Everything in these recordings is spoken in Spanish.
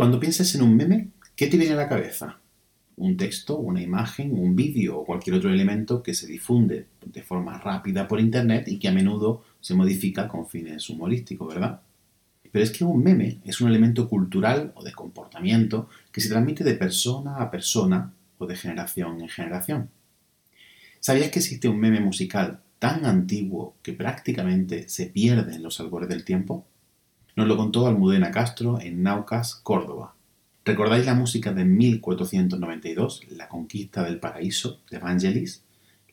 Cuando pienses en un meme, ¿qué te viene a la cabeza? ¿Un texto, una imagen, un vídeo o cualquier otro elemento que se difunde de forma rápida por Internet y que a menudo se modifica con fines humorísticos, ¿verdad? Pero es que un meme es un elemento cultural o de comportamiento que se transmite de persona a persona o de generación en generación. ¿Sabías que existe un meme musical tan antiguo que prácticamente se pierde en los albores del tiempo? Nos lo contó Almudena Castro en Naucas, Córdoba. ¿Recordáis la música de 1492, La conquista del paraíso, de Evangelis?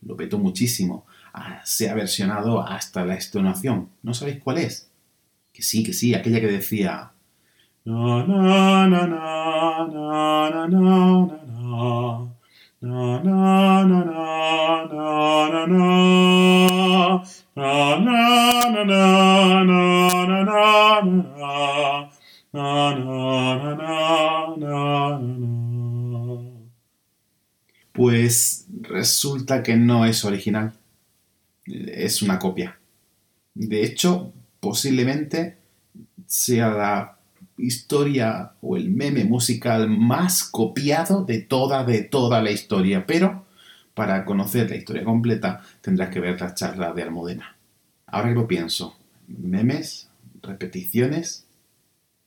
Lo petó muchísimo. Ah, se ha versionado hasta la extenuación. ¿No sabéis cuál es? Que sí, que sí, aquella que decía... Pues resulta que no es original. Es una copia. De hecho, posiblemente sea la historia o el meme musical más copiado de toda, de toda la historia. Pero para conocer la historia completa tendrás que ver la charla de Almudena. Ahora que lo pienso, memes repeticiones,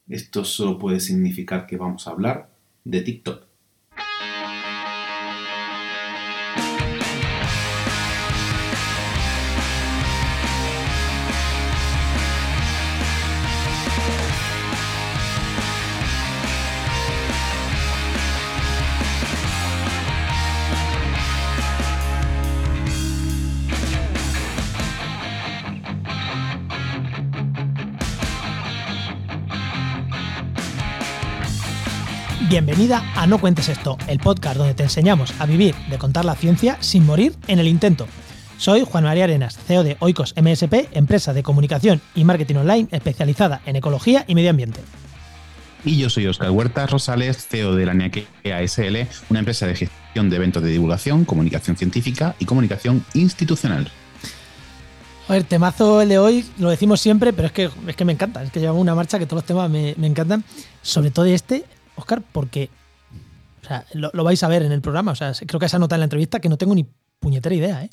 esto solo puede significar que vamos a hablar de TikTok. Bienvenida a No Cuentes Esto, el podcast donde te enseñamos a vivir de contar la ciencia sin morir en el intento. Soy Juan María Arenas, CEO de Oikos MSP, empresa de comunicación y marketing online especializada en ecología y medio ambiente. Y yo soy Oscar Huerta Rosales, CEO de la NIAKEA SL, una empresa de gestión de eventos de divulgación, comunicación científica y comunicación institucional. A ver, temazo el de hoy, lo decimos siempre, pero es que, es que me encanta, es que llevamos una marcha que todos los temas me, me encantan, sobre todo este, Oscar, porque o sea, lo, vais a ver en el programa. O sea, creo que esa nota en la entrevista que no tengo ni puñetera idea, ¿eh?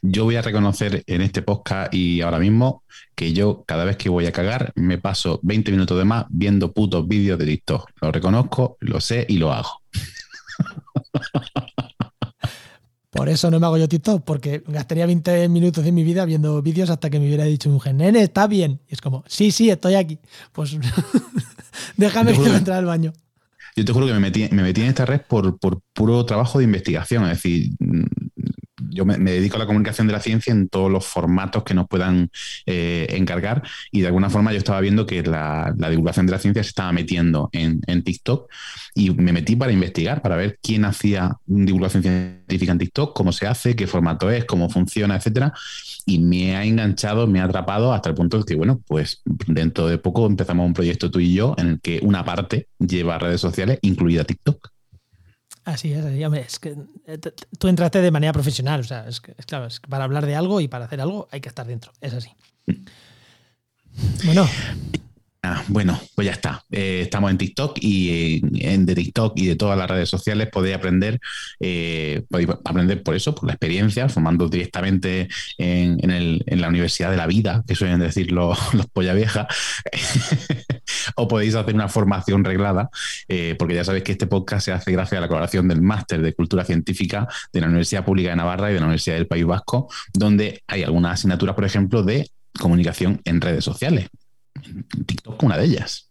Yo voy a reconocer en este podcast y ahora mismo que yo cada vez que voy a cagar me paso 20 minutos de más viendo putos vídeos de TikTok. Lo reconozco, lo sé y lo hago. Por eso no me hago yo TikTok, porque gastaría 20 minutos de mi vida viendo vídeos hasta que me hubiera dicho un gen, nene, está bien. Y es como, sí, sí, estoy aquí. Pues déjame que entrar al baño. Yo te juro que me metí, me metí en esta red por, puro trabajo de investigación. Es decir, yo me, dedico a la comunicación de la ciencia en todos los formatos que nos puedan eh, encargar y de alguna forma yo estaba viendo que la, divulgación de la ciencia se estaba metiendo en, TikTok y me metí para investigar, para ver quién hacía divulgación científica en TikTok, cómo se hace, qué formato es, cómo funciona, etcétera. Y me ha enganchado, me ha atrapado hasta el punto de que, bueno, pues dentro de poco empezamos un proyecto tú y yo en el que una parte lleva redes sociales, incluida TikTok. Así es, así, es que eh, tú entraste de manera profesional, o sea, es, que, claro, es que para hablar de algo y para hacer algo hay que estar dentro, es así. Bueno. Ah, bueno, pues ya está. Eh, estamos en TikTok y eh, en de TikTok y de todas las redes sociales podéis aprender, podéis aprender por eso, por la experiencia, formando directamente en, la Universidad de la Vida, que suelen decir los, polla vieja. o podéis hacer una formación reglada, eh, porque ya sabéis que este podcast se hace gracias a la colaboración del Máster de Cultura Científica de la Universidad Pública de Navarra y de la Universidad del País Vasco, donde hay algunas asignaturas, por ejemplo, de comunicación en redes sociales. TikTok, una de ellas.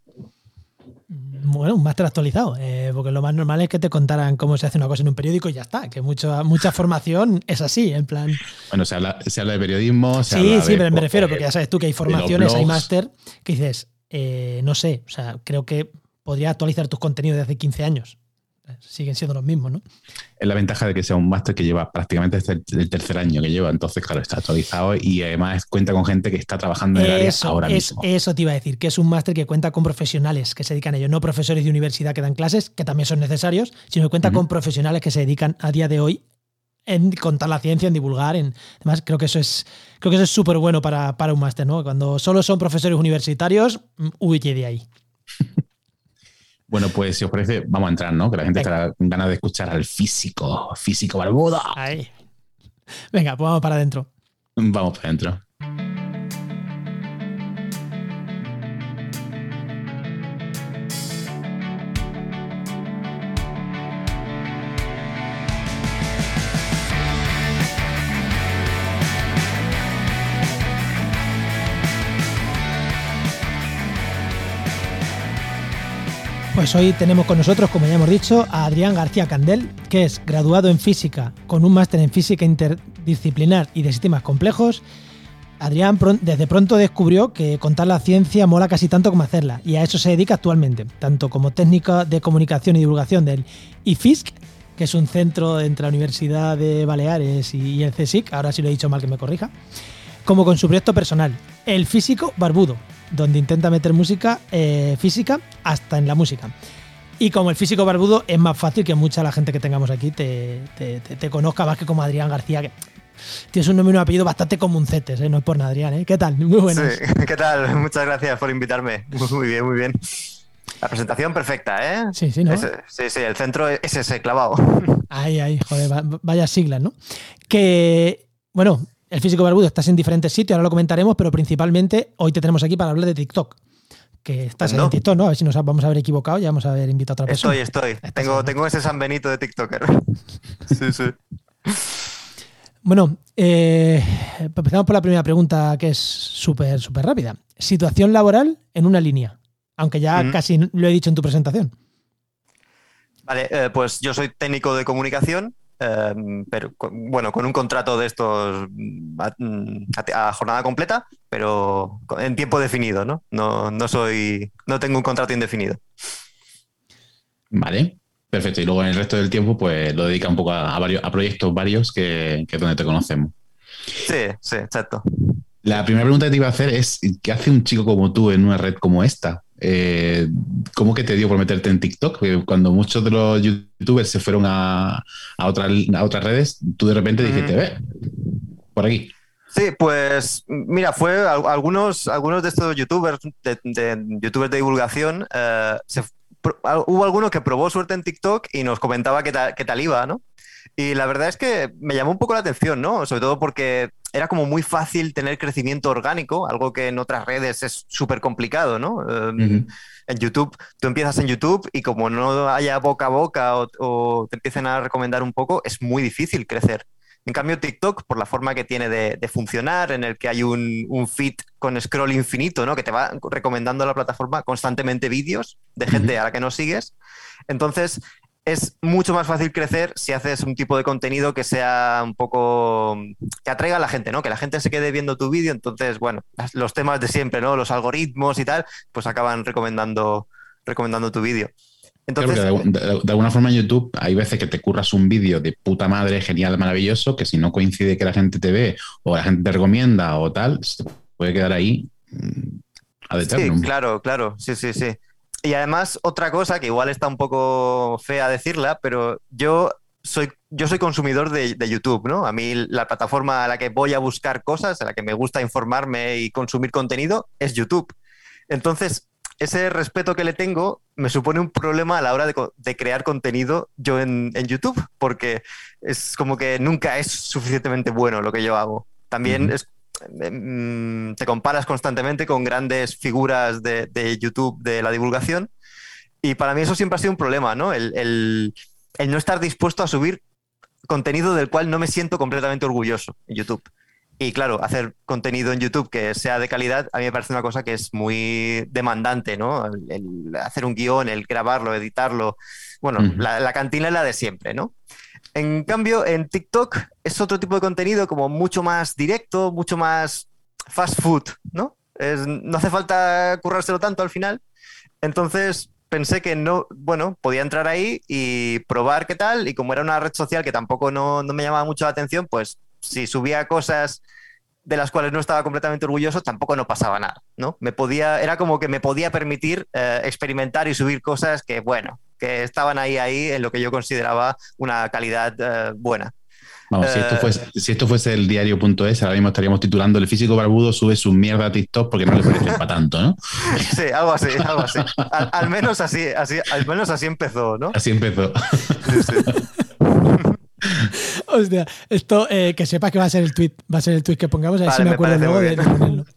Bueno, un máster actualizado, eh, porque lo más normal es que te contaran cómo se hace una cosa en un periódico y ya está, que mucha, mucha formación es así, en plan... Bueno, se habla, de periodismo, se Sí, sí, pero me refiero, porque ya sabes tú que hay formaciones, hay máster, que dices, eh, no sé, o sea, creo que podría actualizar tus contenidos de hace 15 años. Siguen siendo los mismos, ¿no? Es la ventaja de que sea un máster que lleva prácticamente desde el tercer año que lleva, entonces, claro, está actualizado y además cuenta con gente que está trabajando en el área ahora mismo. Eso te iba a decir, que es un máster que cuenta con profesionales que se dedican a ello, no profesores de universidad que dan clases, que también son necesarios, sino que cuenta con profesionales que se dedican a día de hoy en contar la ciencia, en divulgar. En, además, creo que eso es creo que eso es súper bueno para, un máster, ¿no? Cuando solo son profesores universitarios, mm, huye de ahí. Bueno, pues si os parece, vamos a entrar, ¿no? Que la gente está con ganas de escuchar al físico, físico barbudo. Ahí. Venga, pues vamos para adentro. Vamos para adentro. Pues hoy tenemos con nosotros, como ya hemos dicho, a Adrián García Candel, que es graduado en física con un máster en física interdisciplinar y de sistemas complejos. Adrián desde pronto descubrió que contar la ciencia mola casi tanto como hacerla, y a eso se dedica actualmente, tanto como técnica de comunicación y divulgación del IFISC, que es un centro entre la Universidad de Baleares y el CSIC, ahora si lo he dicho mal que me corrija, como con su proyecto personal, El Físico Barbudo, donde intenta meter música eh, física hasta en la música. Y como el físico barbudo es más fácil que mucha la gente que tengamos aquí te, te, conozca más que como Adrián García, que tienes un nombre y un apellido bastante comuncetes, ¿eh? no es por nada, Adrián. ¿eh? ¿Qué tal? Muy buenas. Sí, ¿qué tal? Muchas gracias por invitarme. Muy bien, muy bien. La presentación perfecta, ¿eh? Sí, sí, ¿no? sí, sí, el centro es ese clavado. Ay, ay, joder, vaya siglas, ¿no? Que, bueno, el físico barbudo estás en diferentes sitios, ahora lo comentaremos, pero principalmente hoy te tenemos aquí para hablar de TikTok. Que estás en TikTok, ¿no? A ver si nos vamos a haber equivocado, ya vamos a haber invitado a otra persona. Estoy, estoy. Tengo, tengo ese San Benito de TikToker. sí, sí. Bueno, eh, empezamos por la primera pregunta que es súper, súper rápida. Situación laboral en una línea, aunque ya casi lo he dicho en tu presentación. Vale, eh, pues yo soy técnico de comunicación Em, pero bueno, con un contrato de estos mm, mm, a, jornada completa, pero en tiempo definido, ¿no? No, no soy, no tengo un contrato indefinido. Vale, perfecto. Y luego en el resto del tiempo, pues lo dedica un poco a, varios, a proyectos varios que, que es donde te conocemos. Sí, sí, exacto. La primera pregunta que te iba a hacer es, ¿qué hace un chico como tú en una red como esta? Eh, ¿Cómo que te dio por meterte en TikTok? cuando muchos de los youtubers se fueron a, a, otras redes, tú de repente dijiste, ve, por aquí. Sí, pues mira, fue algunos, algunos de estos youtubers, de, youtubers de divulgación, eh, hubo alguno que probó suerte en TikTok y nos comentaba qué tal iba, ¿no? Y la verdad es que me llamó un poco la atención, ¿no? Sobre todo porque era como muy fácil tener crecimiento orgánico, algo que en otras redes es súper complicado, ¿no? Em, en YouTube, tú empiezas en YouTube y como no haya boca a boca o, te empiecen a recomendar un poco, es muy difícil crecer. En cambio, TikTok, por la forma que tiene de, funcionar, en el que hay un, un, feed con scroll infinito, ¿no? Que te va recomendando la plataforma constantemente vídeos de gente a la que no sigues. Entonces, es mucho más fácil crecer si haces un tipo de contenido que sea un poco que atraiga a la gente, ¿no? Que la gente se quede viendo tu vídeo, entonces, bueno, los temas de siempre, ¿no? Los algoritmos y tal, pues acaban recomendando, recomendando tu vídeo. Entonces, de, alguna forma en YouTube hay veces que te curras un vídeo de puta madre, genial, maravilloso, que si no coincide que la gente te ve o la gente te recomienda o tal, se puede quedar ahí mm, a Sí, claro, claro, sí, sí, sí. Y además, otra cosa que igual está un poco fea decirla, pero yo soy, yo soy consumidor de, YouTube, ¿no? A mí la plataforma a la que voy a buscar cosas, a la que me gusta informarme y consumir contenido, es YouTube. Entonces, ese respeto que le tengo me supone un problema a la hora de, crear contenido yo en, YouTube, porque es como que nunca es suficientemente bueno lo que yo hago. También es te comparas constantemente con grandes figuras de, YouTube de la divulgación. Y para mí eso siempre ha sido un problema, ¿no? El, no estar dispuesto a subir contenido del cual no me siento completamente orgulloso en YouTube. Y claro, hacer contenido en YouTube que sea de calidad, a mí me parece una cosa que es muy demandante, ¿no? El, hacer un guion, el grabarlo, editarlo. Bueno, la, la, cantina es la de siempre, ¿no? En cambio, en TikTok es otro tipo de contenido como mucho más directo, mucho más fast food, ¿no? no hace falta currárselo tanto al final. Entonces pensé que no, bueno, podía entrar ahí y probar qué tal. Y como era una red social que tampoco no, me llamaba mucho la atención, pues si subía cosas de las cuales no estaba completamente orgulloso, tampoco no pasaba nada, ¿no? Me podía, era como que me podía permitir eh, experimentar y subir cosas que, bueno, que estaban ahí, ahí en lo que yo consideraba una calidad eh, buena. Vamos, si, esto Eh, fuese, si esto fuese el diario.es, ahora mismo estaríamos titulando El físico barbudo sube su mierda a TikTok porque no le parece para tanto, ¿no? Sí, algo así, algo así. Al, al menos así, así, al menos así empezó, ¿no? Así empezó. Sí, sí. Hostia, esto eh, que sepas que va a ser el tweet, va a ser el tweet que pongamos, a ver Vale, si me me acuerdo luego de, ponerlo.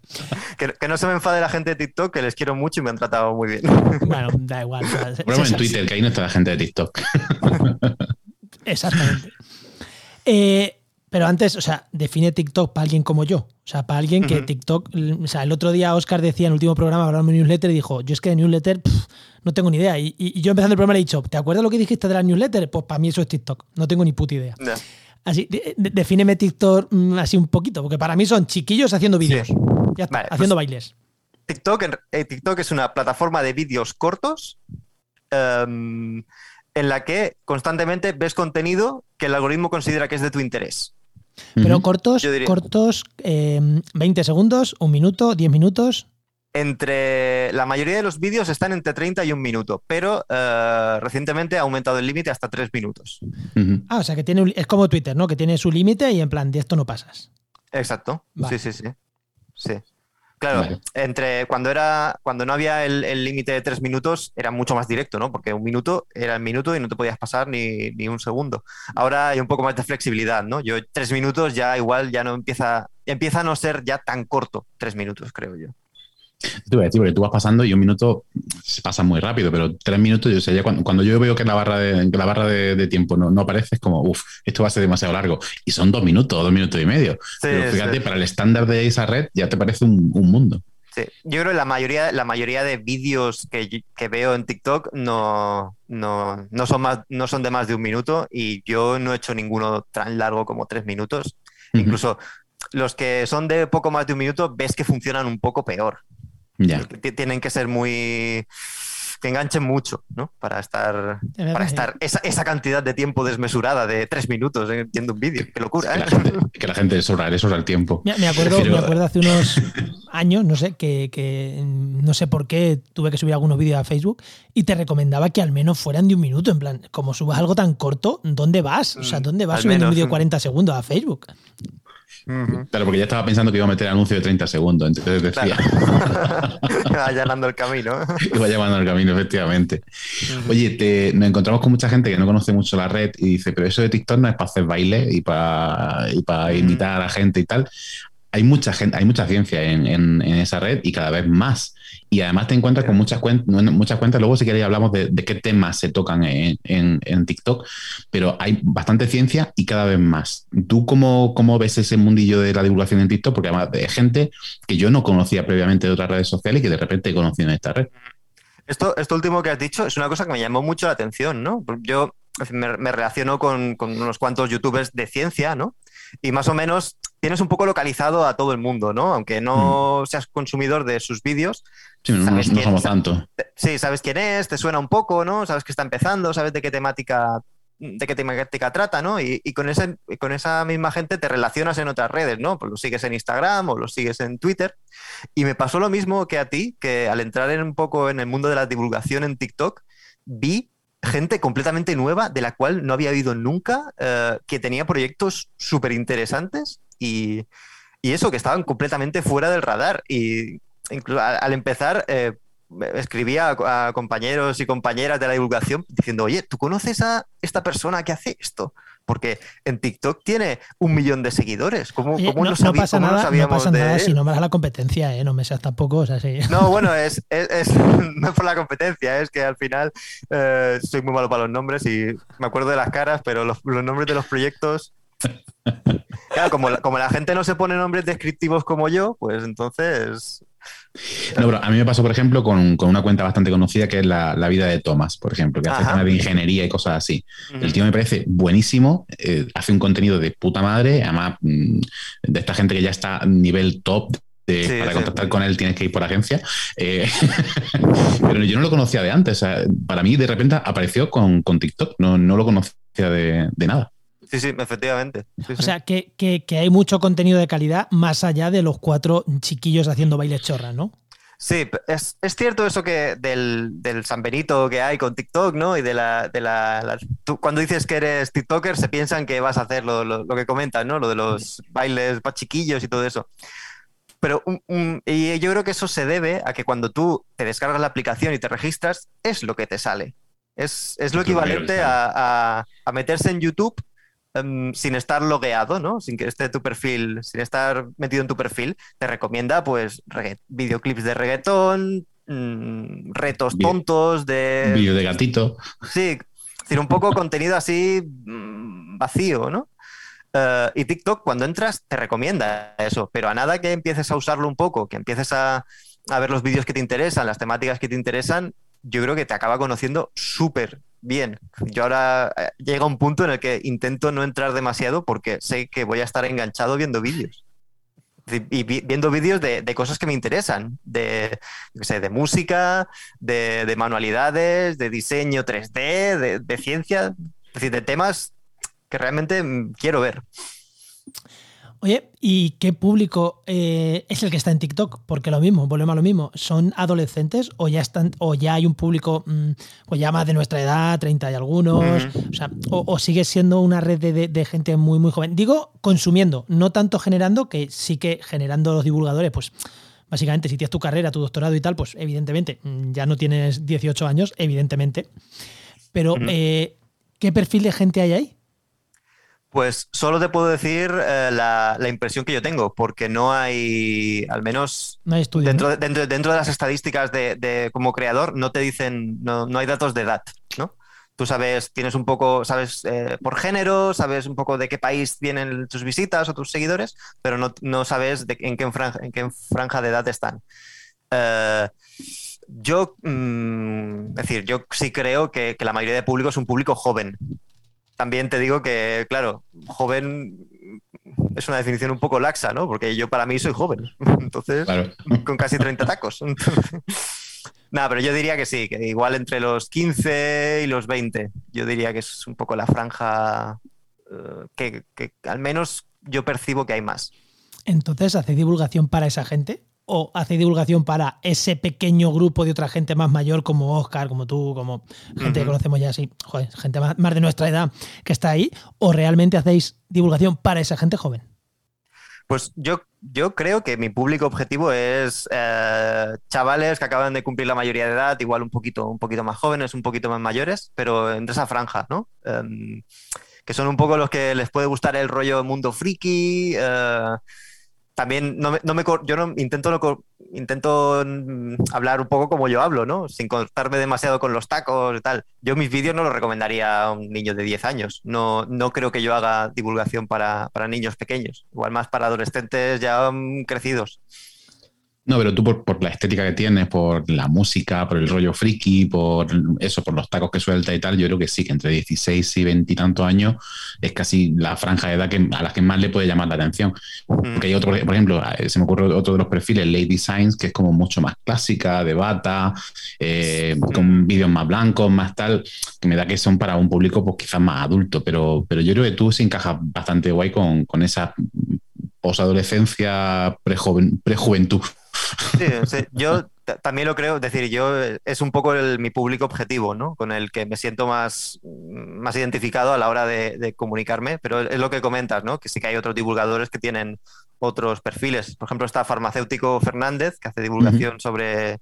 Que, que no se me enfade la gente de TikTok, que les quiero mucho y me han tratado muy bien. Bueno, da igual. se- en Twitter, que ahí no está la gente de TikTok. Exactamente. Eh, pero antes, o sea, define TikTok para alguien como yo. O sea, para alguien que. TikTok. O sea, el otro día Oscar decía en el último programa, hablando de newsletter, y dijo: Yo es que de newsletter pff, no tengo ni idea. Y, y- y yo empezando el programa le he dicho: ¿Te acuerdas lo que dijiste de la newsletter? Pues para mí eso es TikTok. No tengo ni puta idea. Así, de- de- defíneme TikTok mm, así un poquito, porque para mí son chiquillos haciendo vídeos. Ya está, Vale, haciendo pues- bailes. TikTok, eh, TikTok es una plataforma de vídeos cortos em, en la que constantemente ves contenido que el algoritmo considera que es de tu interés. Pero cortos, cortos, eh, 20 segundos, un minuto, 10 minutos. Entre la mayoría de los vídeos están entre 30 y un minuto, pero eh, recientemente ha aumentado el límite hasta 3 minutos. Ah, o sea que tiene un- es como Twitter, ¿no? Que tiene su límite y en plan, de esto no pasas. Exacto. Vale. Sí, sí, sí. Sí. Claro, Vale. entre cuando era, cuando no había el el límite de tres minutos, era mucho más directo, ¿no? Porque un minuto era el minuto y no te podías pasar ni, ni un segundo. Ahora hay un poco más de flexibilidad, ¿no? Yo tres minutos ya igual ya no empieza, empieza a no ser ya tan corto, tres minutos, creo yo. Te iba a decir, porque tú vas pasando y un minuto se pasa muy rápido, pero tres minutos, yo sé, ya cuando, cuando yo veo que la barra de, que la barra de, de tiempo no, no aparece, es como, uff, esto va a ser demasiado largo. Y son dos minutos, dos minutos y medio. pero fíjate, sí. para el estándar de esa red ya te parece un, un mundo. Sí. Yo creo que la mayoría, la mayoría de vídeos que, que veo en TikTok no, no, no son más, no son de más de un minuto y yo no he hecho ninguno tan largo como tres minutos. Incluso los que son de poco más de un minuto ves que funcionan un poco peor. Ya. Tienen que ser muy... que enganchen mucho, ¿no? Para estar, para sí. estar esa, esa cantidad de tiempo desmesurada de tres minutos eh, viendo un vídeo. Qué locura, Que ¿eh? la gente, que la gente sobra, le sobra el tiempo. Me, me acuerdo, Pero- me acuerdo hace unos años, no sé, que, que, no sé por qué tuve que subir algunos vídeos a Facebook y te recomendaba que al menos fueran de un minuto. En plan, como subas algo tan corto, ¿dónde vas? O sea, Mm, ¿dónde vas al subiendo un vídeo de mm. 40 segundos a Facebook? Claro, porque ya estaba pensando que iba a meter anuncio de 30 segundos, entonces decía, Allanando el camino. iba llamando al camino, efectivamente. Oye, te- nos encontramos con mucha gente que no conoce mucho la red y dice, pero eso de TikTok no es para hacer baile y para, y para imitar a la gente y tal. Hay mucha gente, hay mucha ciencia en, en- en esa red y cada vez más. Y además te encuentras con muchas cuentas, muchas cuentas. Luego, si queréis, hablamos de, de qué temas se tocan en, TikTok, pero hay bastante ciencia y cada vez más. ¿Tú cómo, cómo ves ese mundillo de la divulgación en TikTok? Porque además es gente que yo no conocía previamente de otras redes sociales y que de repente he conocido en esta red. Esto, esto último que has dicho es una cosa que me llamó mucho la atención, ¿no? Yo me, me relaciono con, con unos cuantos youtubers de ciencia, ¿no? Y más o menos tienes un poco localizado a todo el mundo, ¿no? Aunque no seas consumidor de sus vídeos, Sí, no- ¿Sabes no somos tanto. te- sí, sabes quién es, te suena un poco, ¿no? Sabes que está empezando, sabes de qué temática de qué temática trata, ¿no? Y, y con, ese, con esa misma gente te relacionas en otras redes, ¿no? Pues lo sigues en Instagram o lo sigues en Twitter. Y me pasó lo mismo que a ti, que al entrar en un poco en el mundo de la divulgación en TikTok, vi gente completamente nueva de la cual no había oído nunca, eh, que tenía proyectos súper interesantes y, y eso, que estaban completamente fuera del radar. Y al, empezar, eh, escribía a compañeros y compañeras de la divulgación diciendo, oye, ¿tú conoces a esta persona que hace esto? Porque en TikTok tiene un millón de seguidores. ¿Cómo, Oye, cómo no, no, no pasa cómo no nada, no pasa de nada él? si nombras a la competencia, ¿eh? No me seas tampoco, o sea, sí. No, bueno, es, es- es- no es por la competencia, es que al final eh, soy muy malo para los nombres y me acuerdo de las caras, pero los, los nombres de los proyectos. Claro, como la, como la gente no se pone nombres descriptivos como yo, pues entonces. No, pero a mí me pasó, por ejemplo, con, con una cuenta bastante conocida que es la, la vida de Thomas, por ejemplo, que hace Ajá. temas de ingeniería y cosas así. El tío me parece buenísimo, eh, hace un contenido de puta madre, además mm, de esta gente que ya está a nivel top. de- Sí, para sí. contactar con él tienes que ir por agencia. Eh, pero yo no lo conocía de antes. o sea, para mí, de repente apareció con, con TikTok. No, no lo conocía de, de nada. Sí, sí, efectivamente. Sí, O sí. sea, que, que- que hay mucho contenido de calidad más allá de los cuatro chiquillos haciendo bailes chorras, ¿no? Sí, es, cierto eso que del, del, San Benito que hay con TikTok, ¿no? Y de la... De la, cuando dices que eres TikToker se piensan que vas a hacer lo, lo, que comentas, ¿no? Lo de los bailes más chiquillos y todo eso. Pero y yo creo que eso se debe a que cuando tú te descargas la aplicación y te registras, es lo que te sale. Es, es lo equivalente a, a, meterse en YouTube em, sin estar logueado, ¿no? Sin que esté tu perfil, sin estar metido en tu perfil, te recomienda pues videoclips de reggaetón, mm, retos tontos de... Vídeo de gatito. Sí, decir, un poco contenido así mm, vacío, ¿no? Eh, y TikTok, cuando entras, te recomienda eso, pero a nada que empieces a usarlo un poco, que empieces a, a ver los vídeos que te interesan, las temáticas que te interesan, yo creo que te acaba conociendo súper bien. Yo ahora eh, llega un punto en el que intento no entrar demasiado porque sé que voy a estar enganchado viendo vídeos. Y viendo vídeos de, cosas que me interesan, de, de música, de, manualidades, de diseño 3D, de, ciencia, es decir, de temas que realmente mm, quiero ver. Oye, ¿y qué público eh, es el que está en TikTok? Porque lo mismo, volvemos a lo mismo. ¿Son adolescentes o ya están, o ya hay un público mm, pues ya más de nuestra edad, 30 y algunos? O sea, o, sigue siendo una red de, gente muy, muy joven. Digo, consumiendo, no tanto generando, que sí que generando los divulgadores, pues básicamente, si tienes tu carrera, tu doctorado y tal, pues evidentemente, mm, ya no tienes 18 años, evidentemente. Pero, eh, ¿qué perfil de gente hay ahí? Pues solo te puedo decir eh, la, impresión que yo tengo, porque no hay, al menos dentro, dentro, dentro, de las estadísticas de, como creador, no te dicen, no, hay datos de edad, ¿no? Tú sabes, tienes un poco, sabes eh, por género, sabes un poco de qué país vienen tus visitas o tus seguidores, pero no, sabes en, qué franja, en qué franja de edad están. Eh, yo, mm, es decir, yo sí creo que, que la mayoría de público es un público joven, también te digo que, claro, joven es una definición un poco laxa, ¿no? Porque yo para mí soy joven, entonces, con casi 30 tacos. Nada, pero yo diría que sí, que igual entre los 15 y los 20, yo diría que es un poco la franja eh, que, que al menos yo percibo que hay más. Entonces, ¿hace divulgación para esa gente? O hace divulgación para ese pequeño grupo de otra gente más mayor como Oscar, como tú, como gente que conocemos ya así, joder, gente más, de nuestra edad que está ahí, o realmente hacéis divulgación para esa gente joven? Pues yo, yo creo que mi público objetivo es eh, chavales que acaban de cumplir la mayoría de edad, igual un poquito, un poquito más jóvenes, un poquito más mayores, pero entre esa franja, ¿no? Em, que son un poco los que les puede gustar el rollo mundo friki, eh, también no me, no me, yo no intento intento mm, hablar un poco como yo hablo, ¿no? Sin cortarme demasiado con los tacos y tal. Yo mis vídeos no los recomendaría a un niño de 10 años. No, no creo que yo haga divulgación para, para niños pequeños. Igual más para adolescentes ya mm, crecidos. No, pero tú por, la estética que tienes, por la música, por el rollo friki, por eso, por los tacos que suelta y tal, yo creo que sí, que entre 16 y 20 y tantos años es casi la franja de edad que, a las que más le puede llamar la atención. Porque hay otro, por ejemplo, eh, se me ocurre otro de los perfiles, Lady Science, que es como mucho más clásica, de bata, eh, con vídeos más blancos, más tal, que me da que son para un público pues quizás más adulto, pero, pero yo creo que tú se encajas bastante guay con, con esa posadolescencia, prejuventud. Sí, yo también lo creo, es decir, yo es un poco mi público objetivo, ¿no? Con el que me siento más, más identificado a la hora de, comunicarme, pero es lo que comentas, ¿no? Que sí que hay otros divulgadores que tienen otros perfiles. Por ejemplo, está Farmacéutico Fernández, que hace divulgación sobre,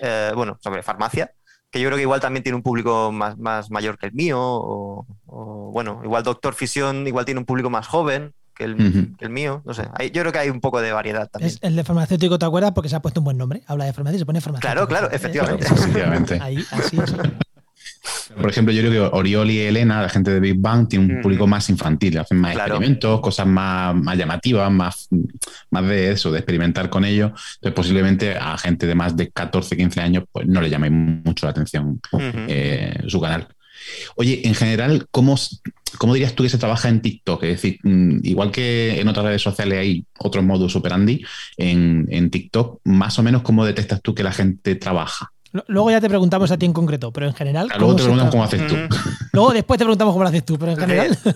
eh, bueno, sobre farmacia, que yo creo que igual también tiene un público más, más mayor que el mío, o, o, bueno, igual Doctor Fisión igual tiene un público más joven, el, mío. No sé. yo creo que hay un poco de variedad también. el de farmacéutico, ¿te acuerdas? Porque se ha puesto un buen nombre. Habla de farmacia y se pone farmacéutico. Claro, claro, efectivamente. Ahí, así, Por ejemplo, yo creo que Oriol y Elena, la gente de Big Bang, tiene un público más infantil, hacen más experimentos, cosas más, más llamativas, más, más de eso, de experimentar con ellos. Entonces, posiblemente a gente de más de 14, 15 años, pues no le llame mucho la atención eh, su canal. Oye, en general, ¿cómo, ¿cómo, dirías tú que se trabaja en TikTok? Es decir, mm, igual que en otras redes sociales hay otros modos operandi, en, en TikTok, más o menos, ¿cómo detectas tú que la gente trabaja? Luego ya te preguntamos a ti en concreto, pero en general. luego te preguntamos cómo haces tú. Luego después te preguntamos cómo lo haces tú, pero en general.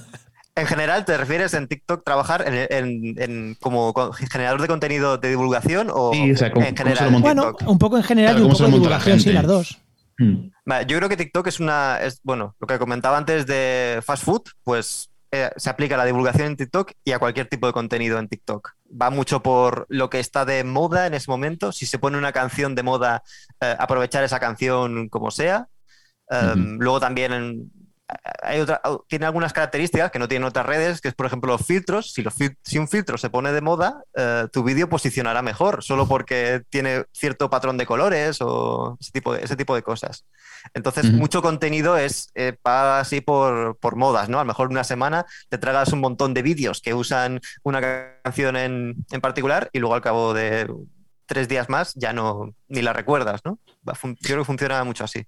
En general, ¿te refieres en TikTok trabajar en, como generador de contenido de divulgación o, en general? bueno, un poco en general y un poco de divulgación, sí, las dos. Hmm. yo creo que TikTok es una, es, bueno, lo que comentaba antes de fast food, pues eh, se aplica a la divulgación en TikTok y a cualquier tipo de contenido en TikTok. Va mucho por lo que está de moda en ese momento. Si se pone una canción de moda, eh, aprovechar esa canción como sea. Em, luego también en, hay otra, tiene algunas características que no tienen otras redes, que es, por ejemplo, los filtros. Si, los si un filtro se pone de moda, eh, tu vídeo posicionará mejor, solo porque tiene cierto patrón de colores o ese tipo de, ese tipo de cosas. Entonces, mucho contenido es eh, así por, por, modas, ¿no? A lo mejor una semana te tragas un montón de vídeos que usan una canción en, en particular y luego al cabo de tres días más ya no ni la recuerdas, ¿no? Yo creo que funciona mucho así.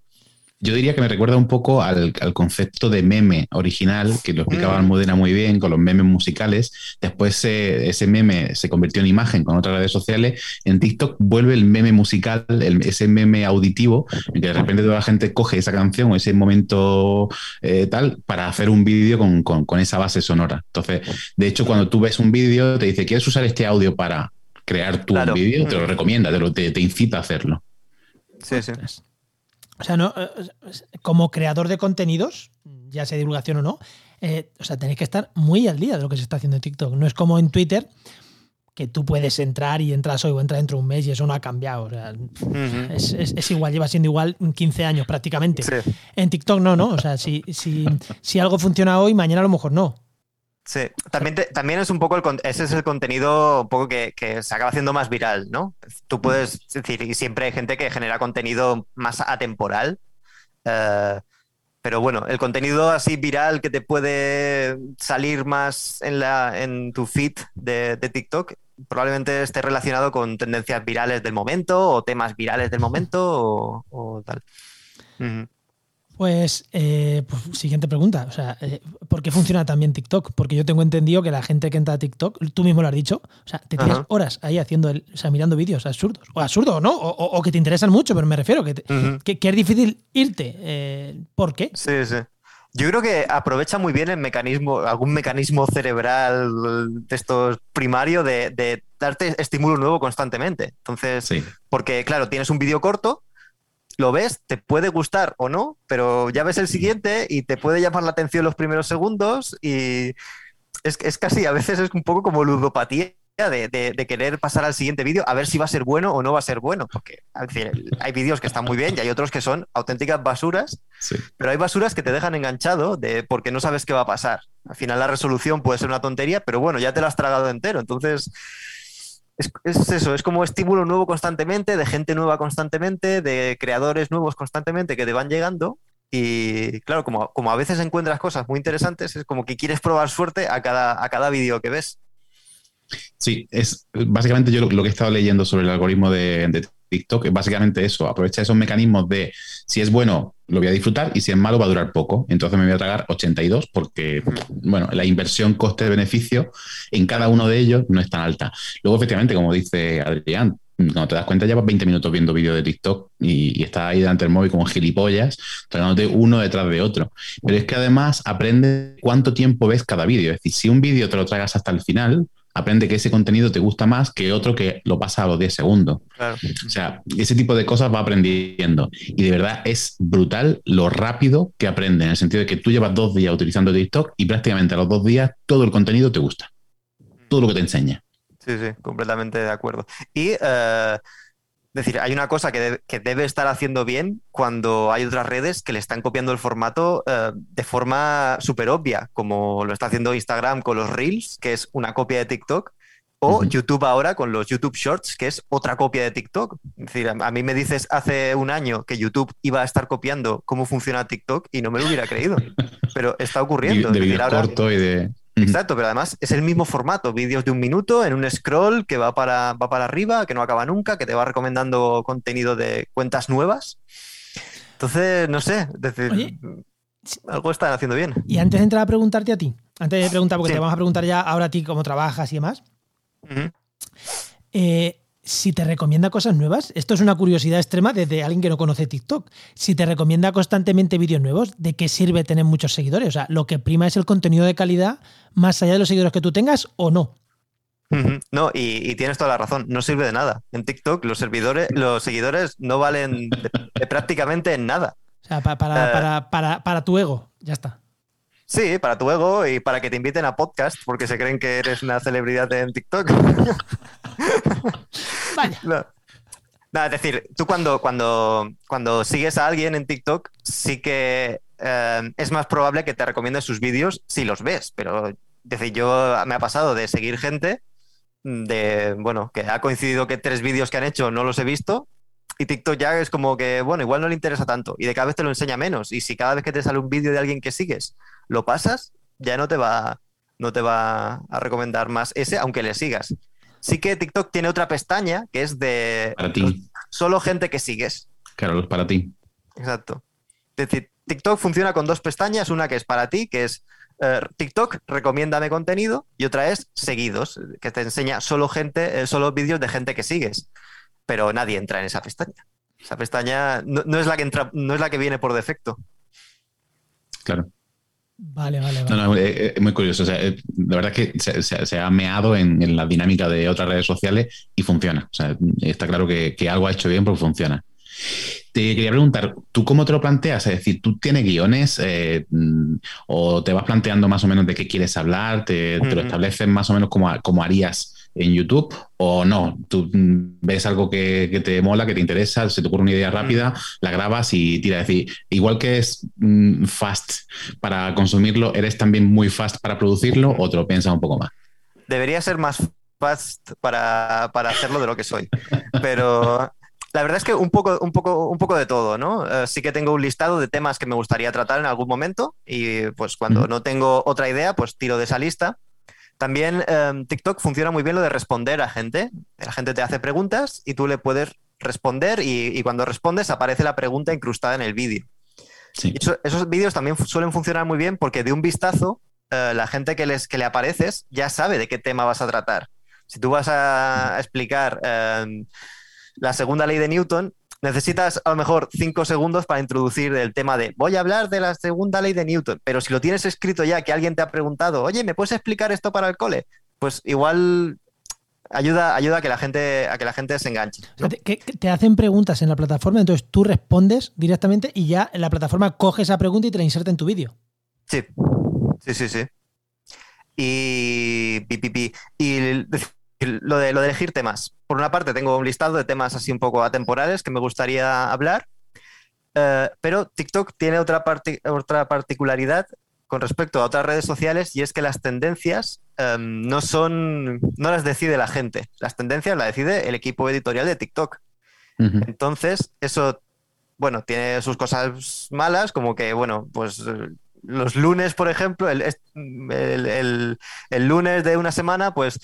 Yo diría que me recuerda un poco al, concepto de meme original, que lo explicaba mm. Almudena muy bien con los memes musicales. Después ese meme se convirtió en imagen con otras redes sociales. En TikTok vuelve el meme musical, ese meme auditivo, en que de repente toda la gente coge esa canción o ese momento eh, tal para hacer un vídeo con, esa base sonora. Entonces, de hecho, cuando tú ves un vídeo, te dice, ¿quieres usar este audio para crear tu vídeo? Te lo mm. recomienda, te, lo, te incita a hacerlo. Sí, sí. O sea, no, eh, como creador de contenidos, ya sea divulgación o no, eh, o sea, tenéis que estar muy al día de lo que se está haciendo en TikTok. No es como en Twitter, que tú puedes entrar y entras hoy o entras dentro de un mes y eso no ha cambiado. O sea, es, igual, lleva siendo igual 15 años prácticamente. En TikTok no, ¿no? O sea, si, si, si algo funciona hoy, mañana a lo mejor no. Sí, también, también es un poco el, ese es el contenido un poco que, se acaba haciendo más viral, ¿no? Tú puedes decir, y siempre hay gente que genera contenido más atemporal, eh, pero bueno, el contenido así viral que te puede salir más en, la, en tu feed de, TikTok probablemente esté relacionado con tendencias virales del momento o temas virales del momento o, tal. Pues, eh, pues, siguiente pregunta. O sea, eh, ¿por qué funciona también TikTok? Porque yo tengo entendido que la gente que entra a TikTok, tú mismo lo has dicho, o sea, te tiras horas ahí haciendo, el, o sea, mirando vídeos absurdos. O absurdos, ¿no? O, que te interesan mucho, pero me refiero que, que, es difícil irte. Eh, ¿Por qué? Sí, sí. Yo creo que aprovecha muy bien el mecanismo, algún mecanismo cerebral de estos primario de, de darte estímulo nuevo constantemente. Entonces, porque claro, tienes un vídeo corto, lo ves, te puede gustar o no, pero ya ves el siguiente y te puede llamar la atención los primeros segundos y es, casi, a veces es un poco como ludopatía. De, querer pasar al siguiente vídeo a ver si va a ser bueno o no va a ser bueno. Porque hay vídeos que están muy bien y hay otros que son auténticas basuras, pero hay basuras que te dejan enganchado de, porque no sabes qué va a pasar. Al final la resolución puede ser una tontería, pero bueno, ya te lo has tragado entero. Entonces, es, eso, es como estímulo nuevo constantemente, de gente nueva constantemente, de creadores nuevos constantemente que te van llegando. Y claro, como, como a veces encuentras cosas muy interesantes, es como que quieres probar suerte a cada, a cada vídeo que ves. Sí, es básicamente yo lo, que he estado leyendo sobre el algoritmo de, de TikTok es básicamente eso, aprovecha esos mecanismos de si es bueno, lo voy a disfrutar y si es malo va a durar poco. Entonces me voy a tragar 82 porque, bueno, la inversión coste-beneficio en cada uno de ellos no es tan alta. Luego, efectivamente, como dice Adrián, cuando te das cuenta llevas 20 minutos viendo vídeos de TikTok y, y, estás ahí delante del móvil como gilipollas, tragándote uno detrás de otro. Pero es que además aprende cuánto tiempo ves cada vídeo. Es decir, si un vídeo te lo tragas hasta el final, aprende que ese contenido te gusta más que otro que lo pasa a los 10 segundos. O sea, ese tipo de cosas va aprendiendo. Y de verdad es brutal lo rápido que aprende, en el sentido de que tú llevas dos días utilizando TikTok y prácticamente a los dos días todo el contenido te gusta. Todo lo que te enseña. Sí, sí, completamente de acuerdo. Y eh, es decir, hay una cosa que, debe estar haciendo bien cuando hay otras redes que le están copiando el formato eh, de forma súper obvia, como lo está haciendo Instagram con los Reels, que es una copia de TikTok, o YouTube ahora con los YouTube Shorts, que es otra copia de TikTok. Es decir, a, mí me dices hace un año que YouTube iba a estar copiando cómo funciona TikTok y no me lo hubiera creído, pero está ocurriendo. De, de corto y de... Exacto, pero además es el mismo formato, vídeos de un minuto en un scroll que va para, va para arriba, que no acaba nunca, que te va recomendando contenido de cuentas nuevas. Entonces, no sé, decir, algo están haciendo bien. Y antes de entrar a preguntarte a ti, antes de preguntar, porque te vamos a preguntar ya ahora a ti cómo trabajas y demás. Eh, si te recomienda cosas nuevas, esto es una curiosidad extrema desde alguien que no conoce TikTok. Si te recomienda constantemente vídeos nuevos, ¿de qué sirve tener muchos seguidores? O sea, lo que prima es el contenido de calidad más allá de los seguidores que tú tengas o no. No, y, tienes toda la razón, no sirve de nada. En TikTok los servidores, los seguidores no valen prácticamente nada. O sea, para, para, para tu ego, ya está. Sí, para tu ego y para que te inviten a podcast porque se creen que eres una celebridad en TikTok. Vaya. No. es decir, tú cuando, cuando, cuando sigues a alguien en TikTok, sí que eh, es más probable que te recomiende sus vídeos si los ves. Pero, decir, yo me ha pasado de seguir gente de, bueno, que ha coincidido que tres vídeos que han hecho no los he visto y TikTok ya es como que, bueno, igual no le interesa tanto y de cada vez te lo enseña menos. Y si cada vez que te sale un vídeo de alguien que sigues lo pasas, ya no te va, no te va a recomendar más ese, aunque le sigas. Sí que TikTok tiene otra pestaña que es de para ti. solo gente que sigues. Claro, es para ti. Exacto. Es decir, TikTok funciona con dos pestañas, una que es para ti, que es eh, TikTok, recomiéndame contenido, y otra es seguidos, que te enseña solo gente, eh, solo vídeos de gente que sigues. Pero nadie entra en esa pestaña. Esa pestaña no, es la que entra, no es la que viene por defecto. Claro. Vale, vale, vale. Eh, eh, es, muy curioso. O sea, eh, la verdad es que se, ha meado en, la dinámica de otras redes sociales y funciona. O sea, está claro que, algo ha hecho bien porque funciona. Te quería preguntar, ¿tú cómo te lo planteas? Es decir, ¿tú tienes guiones mm, o te vas planteando más o menos de qué quieres hablar? ¿Te, lo estableces más o menos como, como harías en YouTube o no. Tú ves algo que, te mola, que te interesa, se te ocurre una idea rápida, la grabas y tira. Es decir, igual que es mm, fast para consumirlo, ¿eres también muy fast para producirlo o te lo piensas un poco más? Debería ser más fast para, hacerlo de lo que soy. Pero la verdad es que un poco, un poco, un poco de todo, ¿no? Eh, sí que tengo un listado de temas que me gustaría tratar en algún momento y pues cuando no tengo otra idea, pues tiro de esa lista. También em, TikTok funciona muy bien lo de responder a gente. La gente te hace preguntas y tú le puedes responder y, cuando respondes aparece la pregunta incrustada en el vídeo. esos vídeos también suelen funcionar muy bien porque de un vistazo eh, la gente que, les, que le apareces ya sabe de qué tema vas a tratar. Si tú vas a explicar em, la segunda ley de Newton, necesitas a lo mejor cinco segundos para introducir el tema de voy a hablar de la segunda ley de Newton, pero si lo tienes escrito ya, que alguien te ha preguntado, oye, ¿me puedes explicar esto para el cole? Pues igual ayuda, ayuda a que la gente, a que la gente se enganche. te hacen preguntas en la plataforma, entonces tú respondes directamente y ya la plataforma coge esa pregunta y te la inserta en tu vídeo. Sí, sí, sí, sí. Y, y lo de, lo de elegir temas. Por una parte, tengo un listado de temas así un poco atemporales que me gustaría hablar, eh, pero TikTok tiene otra, otra particularidad con respecto a otras redes sociales y es que las tendencias em, no son, no las decide la gente, las tendencias las decide el equipo editorial de TikTok. Entonces, eso, bueno, tiene sus cosas malas, como que, bueno, pues los lunes, por ejemplo, el, el, lunes de una semana, pues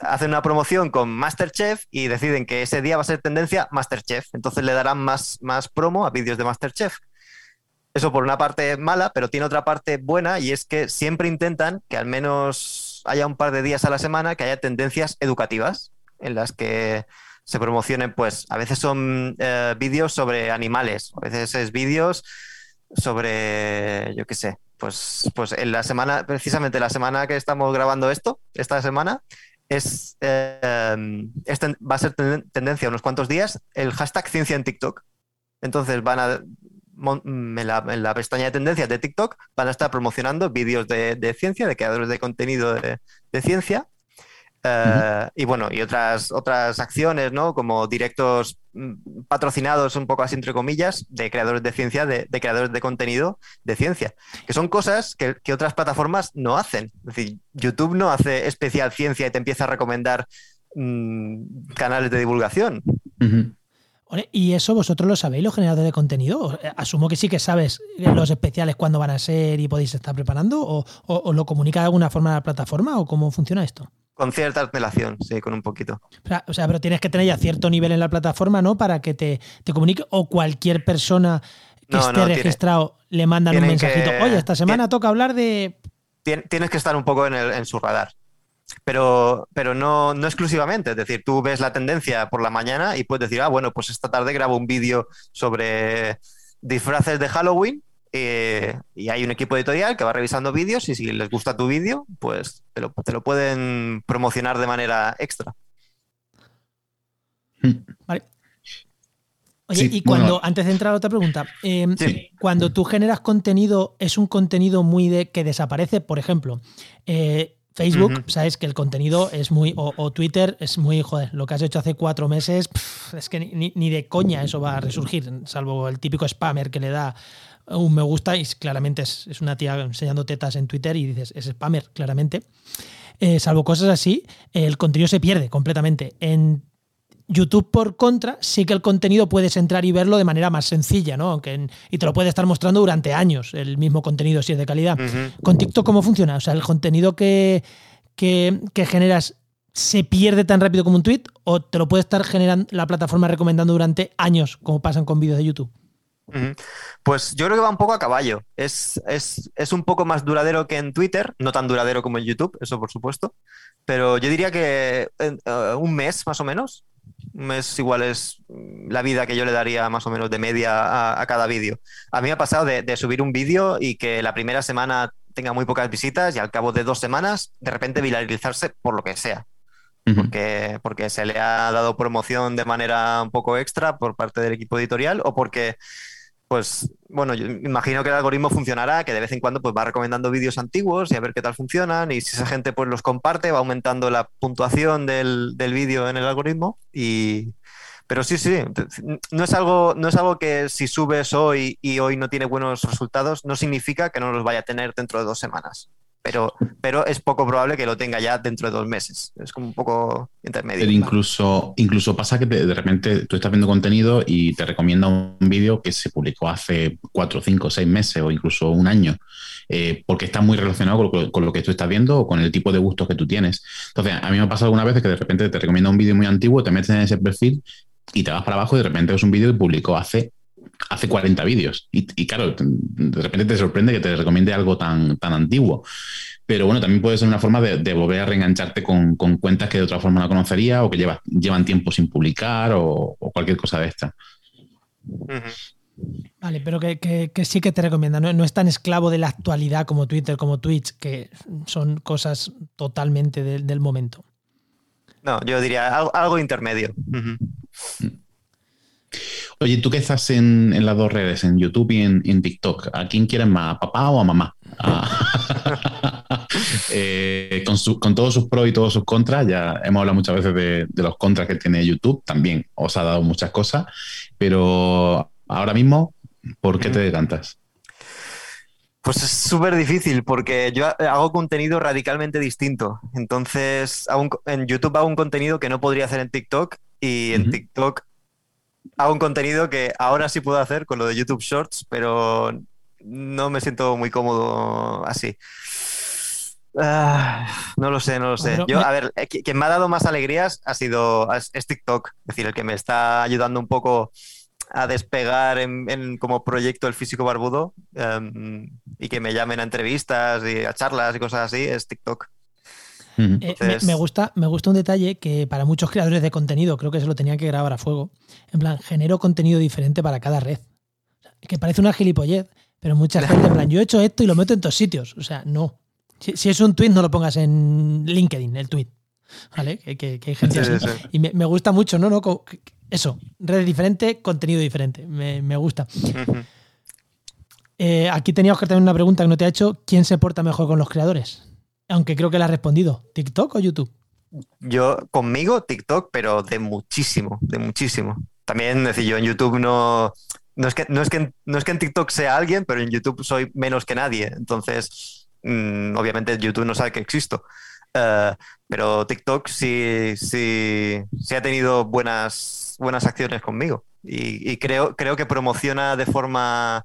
hacen una promoción con Masterchef y deciden que ese día va a ser tendencia Masterchef. Entonces le darán más, más promo a vídeos de Masterchef. Eso por una parte mala, pero tiene otra parte buena y es que siempre intentan que al menos haya un par de días a la semana que haya tendencias educativas en las que se promocionen, pues a veces son eh, vídeos sobre animales, a veces es vídeos sobre, yo qué sé, pues, pues en la semana, precisamente la semana que estamos grabando esto, esta semana, es, eh, va a ser tendencia unos cuantos días el hashtag ciencia en TikTok. Entonces van a en la, pestaña de tendencias de TikTok van a estar promocionando vídeos de, ciencia, de creadores de contenido de, ciencia. Eh, y bueno, y otras, otras acciones, ¿no? Como directos mm, patrocinados, un poco así entre comillas, de creadores de ciencia, de, creadores de contenido de ciencia. Que son cosas que, otras plataformas no hacen. Es decir, YouTube no hace especial ciencia y te empieza a recomendar mm, canales de divulgación. ¿Y eso vosotros lo sabéis, los generadores de contenido? Asumo que sí que sabes los especiales cuándo van a ser y podéis estar preparando, o, lo comunica de alguna forma la plataforma, o cómo funciona esto. Con cierta antelación, sí, con un poquito. O sea, pero tienes que tener ya cierto nivel en la plataforma, ¿no? Para que te, comunique, o cualquier persona que esté registrado le mandan un mensajito. Oye, esta semana toca hablar de. Tienes que estar un poco en, su radar. pero, pero no, no exclusivamente. Es decir, tú ves la tendencia por la mañana y puedes decir, ah, bueno, pues esta tarde grabo un vídeo sobre disfraces de Halloween eh, y hay un equipo editorial que va revisando vídeos y si les gusta tu vídeo, pues te lo, te lo, pueden promocionar de manera extra. Vale. Oye, y cuando, antes de entrar a otra pregunta, eh, cuando tú generas contenido, ¿es un contenido muy de que desaparece? Por ejemplo, eh, Facebook, sabes que el contenido es muy. O, Twitter es muy. Joder, lo que has hecho hace cuatro meses, es que ni, ni, de coña eso va a resurgir, salvo el típico spammer que le da un me gusta y claramente es, es una tía enseñando tetas en Twitter y dices, es spammer, claramente. Eh, salvo cosas así, el contenido se pierde completamente. En YouTube, por contra, sí que el contenido puedes entrar y verlo de manera más sencilla, ¿no? Aunque y te lo puede estar mostrando durante años, el mismo contenido si es de calidad. Con TikTok, ¿cómo funciona? O sea, el contenido que, que, generas se pierde tan rápido como un tweet o te lo puede estar generando la plataforma recomendando durante años, como pasan con vídeos de YouTube. Pues yo creo que va un poco a caballo. Es, es, un poco más duradero que en Twitter, no tan duradero como en YouTube, eso por supuesto. Pero yo diría que eh, un mes más o menos. Un mes igual es la vida que yo le daría más o menos de media a, cada vídeo. A mí me ha pasado de, subir un vídeo y que la primera semana tenga muy pocas visitas y al cabo de dos semanas de repente viralizarse por lo que sea. Porque, porque se le ha dado promoción de manera un poco extra por parte del equipo editorial o porque pues bueno, yo imagino que el algoritmo funcionará, que de vez en cuando pues va recomendando vídeos antiguos y a ver qué tal funcionan y si esa gente pues los comparte va aumentando la puntuación del, del vídeo en el algoritmo y pero sí, sí, no es algo no es algo que si subes hoy y hoy no tiene buenos resultados no significa que no los vaya a tener dentro de dos semanas pero, pero es poco probable que lo tenga ya dentro de dos meses. Es como un poco intermedio. Pero incluso, incluso pasa que de repente tú estás viendo contenido y te recomienda un vídeo que se publicó hace cuatro, cinco, seis meses o incluso un año, eh, porque está muy relacionado con lo, que tú estás viendo o con el tipo de gustos que tú tienes. Entonces, a mí me ha pasado algunas veces que de repente te recomienda un vídeo muy antiguo, te metes en ese perfil y te vas para abajo y de repente es un vídeo que publicó hace hace 40 vídeos. Y, claro, de repente te sorprende que te recomiende algo tan, tan antiguo. Pero bueno, también puede ser una forma de, volver a reengancharte con, cuentas que de otra forma no conocería o que llevan tiempo sin publicar o, cualquier cosa de esta. Vale, pero que, sí que te recomienda. ¿no? no, es tan esclavo de la actualidad como Twitter, como Twitch, que son cosas totalmente del momento. No, yo diría algo, intermedio. Oye, tú que estás en, las dos redes, en YouTube y en, TikTok, ¿a quién quieres más, a papá o a mamá? Eh, con, todos sus pros y todos sus contras, ya hemos hablado muchas veces de, los contras que tiene YouTube, también os ha dado muchas cosas, pero ahora mismo, ¿por qué te decantas? Pues es súper difícil porque yo hago contenido radicalmente distinto. Entonces, en YouTube hago un contenido que no podría hacer en TikTok y en TikTok hago un contenido que ahora sí puedo hacer con lo de YouTube Shorts, pero no me siento muy cómodo así. Ah, no lo sé, no lo sé. Yo, a ver, eh, quien me ha dado más alegrías ha sido es, TikTok, es decir, el que me está ayudando un poco a despegar en, como proyecto el físico barbudo em, y que me llamen a entrevistas y a charlas y cosas así, es TikTok. Eh, me, gusta, me gusta un detalle que para muchos creadores de contenido creo que se lo tenían que grabar a fuego. En plan, genero contenido diferente para cada red. que parece una gilipollez, pero mucha gente, en plan, yo he hecho esto y lo meto en todos sitios. O sea, no. Si, es un tweet, no lo pongas en LinkedIn, el tweet. ¿Vale? Que, hay gente así. Y me, gusta mucho, ¿no? ¿no? Eso, red diferente, contenido diferente. Me, gusta. Eh, aquí tenía Oscar también una pregunta que no te ha hecho. ¿Quién se porta mejor con los creadores? Aunque creo que le ha respondido. ¿TikTok o YouTube? Yo, conmigo, TikTok, pero de muchísimo, de muchísimo. También, decir, yo en YouTube no. No es, que, no, es que, no es que en TikTok sea alguien, pero en YouTube soy menos que nadie. Entonces, mm, obviamente YouTube no sabe que existo. Eh, pero TikTok sí, sí, sí ha tenido buenas, buenas acciones conmigo. Y, creo, creo que promociona de forma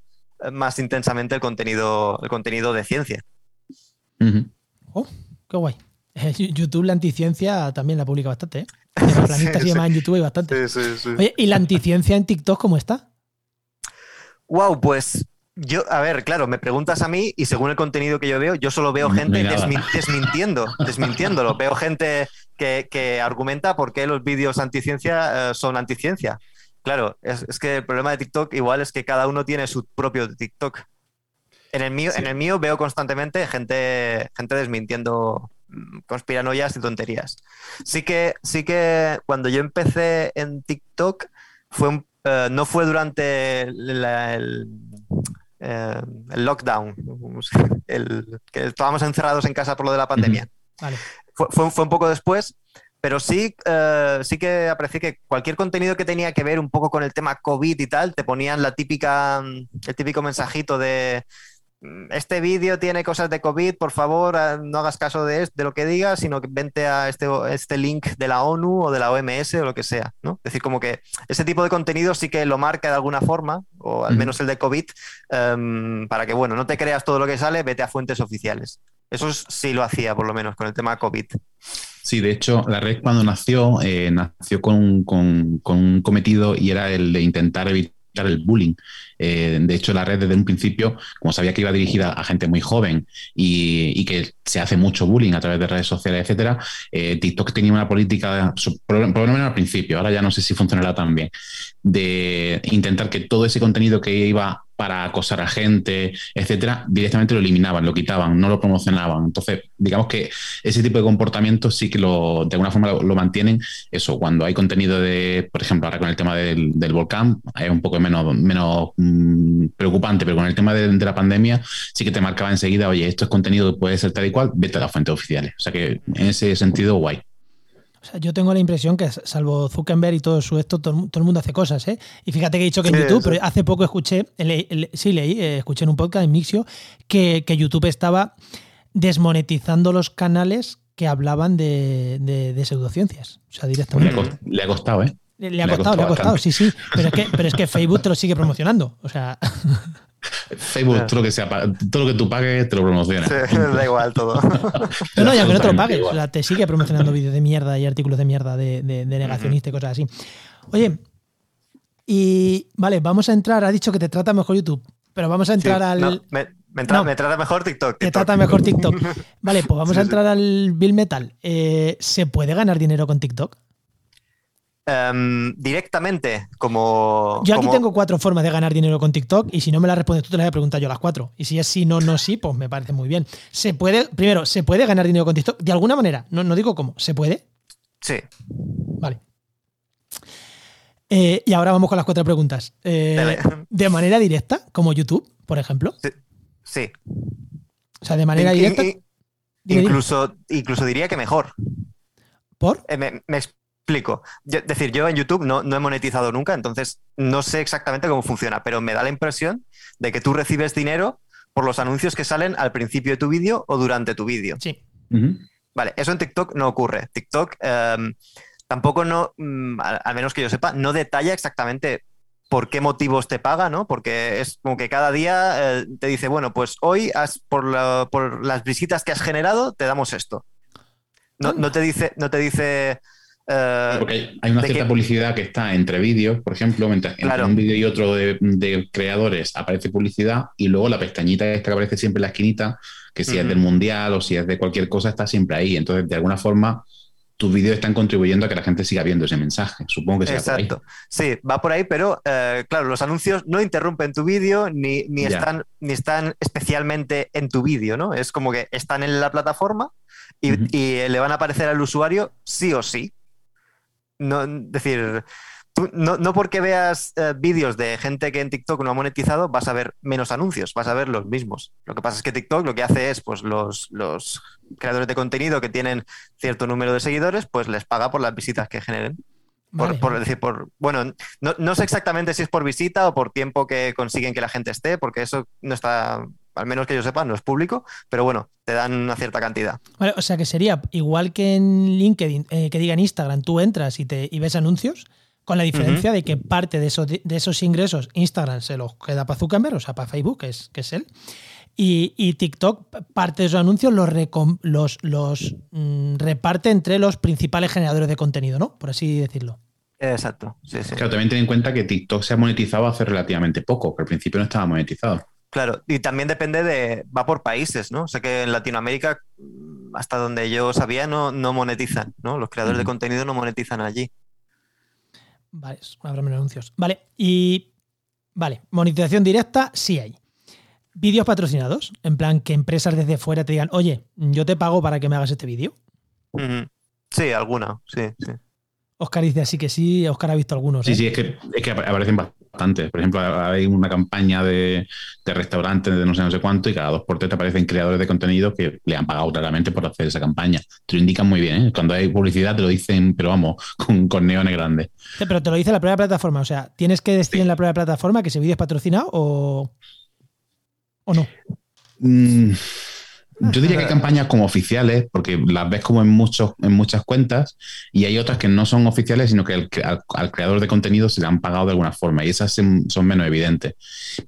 más intensamente el contenido, el contenido de ciencia. Oh, qué guay. YouTube, la anticiencia también la publica bastante, ¿eh? Los planistas sí, en YouTube hay bastante. Oye, ¿y la anticiencia en TikTok cómo está? Wow, pues Yo, a ver, claro, me preguntas a mí y según el contenido que yo veo, yo solo veo gente desmintiendo, desmintiéndolo. Veo gente que, que argumenta por qué los vídeos anticiencia eh, son anticiencia. Claro, es, es que el problema de TikTok igual es que cada uno tiene su propio TikTok. En el mío, Sí. en el mío veo constantemente gente, gente desmintiendo mm, conspiranoias y tonterías. Sí que, sí que cuando yo empecé en TikTok fue un- eh, no fue durante el, eh, el lockdown, el, que estábamos encerrados en casa por lo de la pandemia. Vale. Fue, fue- fue un poco después, pero sí, eh, sí que aprecié que cualquier contenido que tenía que ver un poco con el tema COVID y tal, te ponían la típica, el típico mensajito de este vídeo tiene cosas de COVID, por favor, eh, no hagas caso de, lo que diga, sino que vente a este, este link de la ONU o de la OMS o lo que sea, ¿no? Es decir, como que ese tipo de contenido sí que lo marca de alguna forma, o al menos el de COVID, em, para que, bueno, no te creas todo lo que sale, vete a fuentes oficiales. Eso es- sí lo hacía, por lo menos, con el tema COVID. Sí, de hecho, la red cuando nació, eh, nació con, un- con- con un cometido y era el de intentar evitar el bullying. Eh, de hecho, la red desde un principio, como sabía que iba dirigida a gente muy joven y, que se hace mucho bullying a través de redes sociales, etcétera, eh, TikTok tenía una política, por lo menos al principio, ahora ya no sé si funcionará tan bien, de intentar que todo ese contenido que iba para acosar a gente, etcétera, directamente lo eliminaban, lo quitaban, no lo promocionaban. Entonces, digamos que ese tipo de comportamientos sí que lo, de alguna forma lo, mantienen. Eso, cuando hay contenido de, por ejemplo, ahora con el tema del, volcán, es un poco menos, menos mm, preocupante, pero con el tema de, de la pandemia sí que te marcaba enseguida, oye, esto es contenido que puede ser tal y cual, vete a las fuentes oficiales. O sea que en ese sentido, guay. O sea, yo tengo la impresión que, salvo Zuckerberg y todo su esto, todo, el- todo el mundo hace cosas, ¿eh? Y fíjate que he dicho que en Sí, YouTube, sí. pero hace poco escuché, le- le- sí leí, eh, escuché en un podcast en Mixio, que, que YouTube estaba desmonetizando los canales que hablaban de, de- de pseudociencias. O sea, Pues le, ha directamente. cost- le ha costado, ¿eh? Le, le ha costado, le ha costado, sí, sí. Pero es, que, pero es que Facebook te lo sigue promocionando. O sea, Facebook, todo lo que sea, todo lo que tú pagues te lo promociona. Sí, da igual todo. no, no, y aunque no te lo pagues, o igual. sea, te sigue promocionando vídeos de mierda y artículos de mierda de, de- de negacionista y cosas así. Oye, y vale, vamos a entrar, ha dicho que te trata mejor YouTube, pero vamos a entrar Sí, al... no, me, me entra- No. me trata mejor TikTok. Te TikTok. trata mejor TikTok. Vale, pues vamos Sí, a sí. entrar al Bill Metal. Eh, ¿Se puede ganar dinero con TikTok? Em, directamente, como. Yo aquí como- tengo cuatro formas de ganar dinero con TikTok y si no me las respondes tú te las voy a preguntar yo las cuatro. Y si es sí, no, no, sí, pues me parece muy bien. ¿Se puede, primero, ¿se puede ganar dinero con TikTok? De alguna manera, no, no digo cómo, ¿se puede? Sí. Vale. Eh, y ahora vamos con las cuatro preguntas. Eh. ¿De manera directa, como YouTube, por ejemplo? Sí. O sea, de manera In- directa. in- incluso, incluso diría que mejor. ¿Por? Eh, me, me explico. Yo- Es decir, yo en YouTube no, no he monetizado nunca, entonces no sé exactamente cómo funciona, pero me da la impresión de que tú recibes dinero por los anuncios que salen al principio de tu vídeo o durante tu vídeo. Sí. Vale, eso en TikTok no ocurre. TikTok em, tampoco no, mm, al, al menos que yo sepa, no detalla exactamente por qué motivos te paga, ¿no? Porque es como que cada día eh, te dice, bueno, pues hoy has- por, la- por las visitas que has generado te damos esto. No, no te dice, no te dice. Eh, Porque hay- hay una ¿de cierta publicidad que está entre vídeos, por ejemplo, mientras entre un vídeo y otro de, de creadores aparece publicidad y luego la pestañita esta que aparece siempre en la esquinita, que si es del mundial o si es de cualquier cosa, está siempre ahí. Entonces, de alguna forma, tus vídeos están contribuyendo a que la gente siga viendo ese mensaje. Supongo que sea por ahí. Exacto. Sí, va por ahí, pero eh, claro, los anuncios no interrumpen tu vídeo ni, ni, Ya. están, ni están especialmente en tu vídeo, ¿no? Es como que están en la plataforma y, eh, le van a aparecer al usuario sí o sí. No, decir, no, no porque veas eh, vídeos de gente que en TikTok no ha monetizado, vas a ver menos anuncios, vas a ver los mismos. Lo que pasa es que TikTok lo que hace es, pues, los, los creadores de contenido que tienen cierto número de seguidores, pues les paga por las visitas que generen. Por, Vale. por decir, por, bueno, no, no sé exactamente si es por visita o por tiempo que consiguen que la gente esté, porque eso no está, al menos que yo sepa, no es público, pero bueno, te dan una cierta cantidad. Vale, o sea que sería igual que en LinkedIn, eh, que diga en Instagram, tú entras y, te, y ves anuncios, con la diferencia de que parte de esos, de esos ingresos Instagram se los queda para Zuckerberg, o sea, para Facebook, que es, que es él. Y, y TikTok, parte de esos anuncios los, los, los mm, reparte entre los principales generadores de contenido, ¿no? Por así decirlo. Exacto, sí, sí. Claro, también ten en cuenta que TikTok se ha monetizado hace relativamente poco, que al principio no estaba monetizado. Claro, y también depende de, va por países, ¿no? O sea que en Latinoamérica, mm, hasta donde yo sabía, no, no monetizan, ¿no? Los creadores de contenido no monetizan allí. Vale, habrá menos anuncios. Vale, y. Vale, monetización directa sí hay. Vídeos patrocinados, en plan que empresas desde fuera te digan, oye, yo te pago para que me hagas este vídeo. Sí, alguna, sí, sí. Oscar dice así que sí, Oscar ha visto algunos. Sí, ¿eh? sí, es que, es que aparecen Por ejemplo, hay una campaña de, de restaurantes de no sé, no sé cuánto y cada dos por tres te aparecen creadores de contenido que le han pagado claramente por hacer esa campaña. Te lo indican muy bien. ¿eh? Cuando hay publicidad te lo dicen, pero vamos, con, con neones grandes. Sí, pero te lo dice la propia plataforma. O sea, ¿tienes que decir en la propia plataforma que ese vídeo es patrocinado o, o no? Mm, yo diría que hay campañas como oficiales, porque las ves como en, muchos, en muchas cuentas, y hay otras que no son oficiales, sino que al, al- al creador de contenido se le han pagado de alguna forma, y esas son son menos evidentes.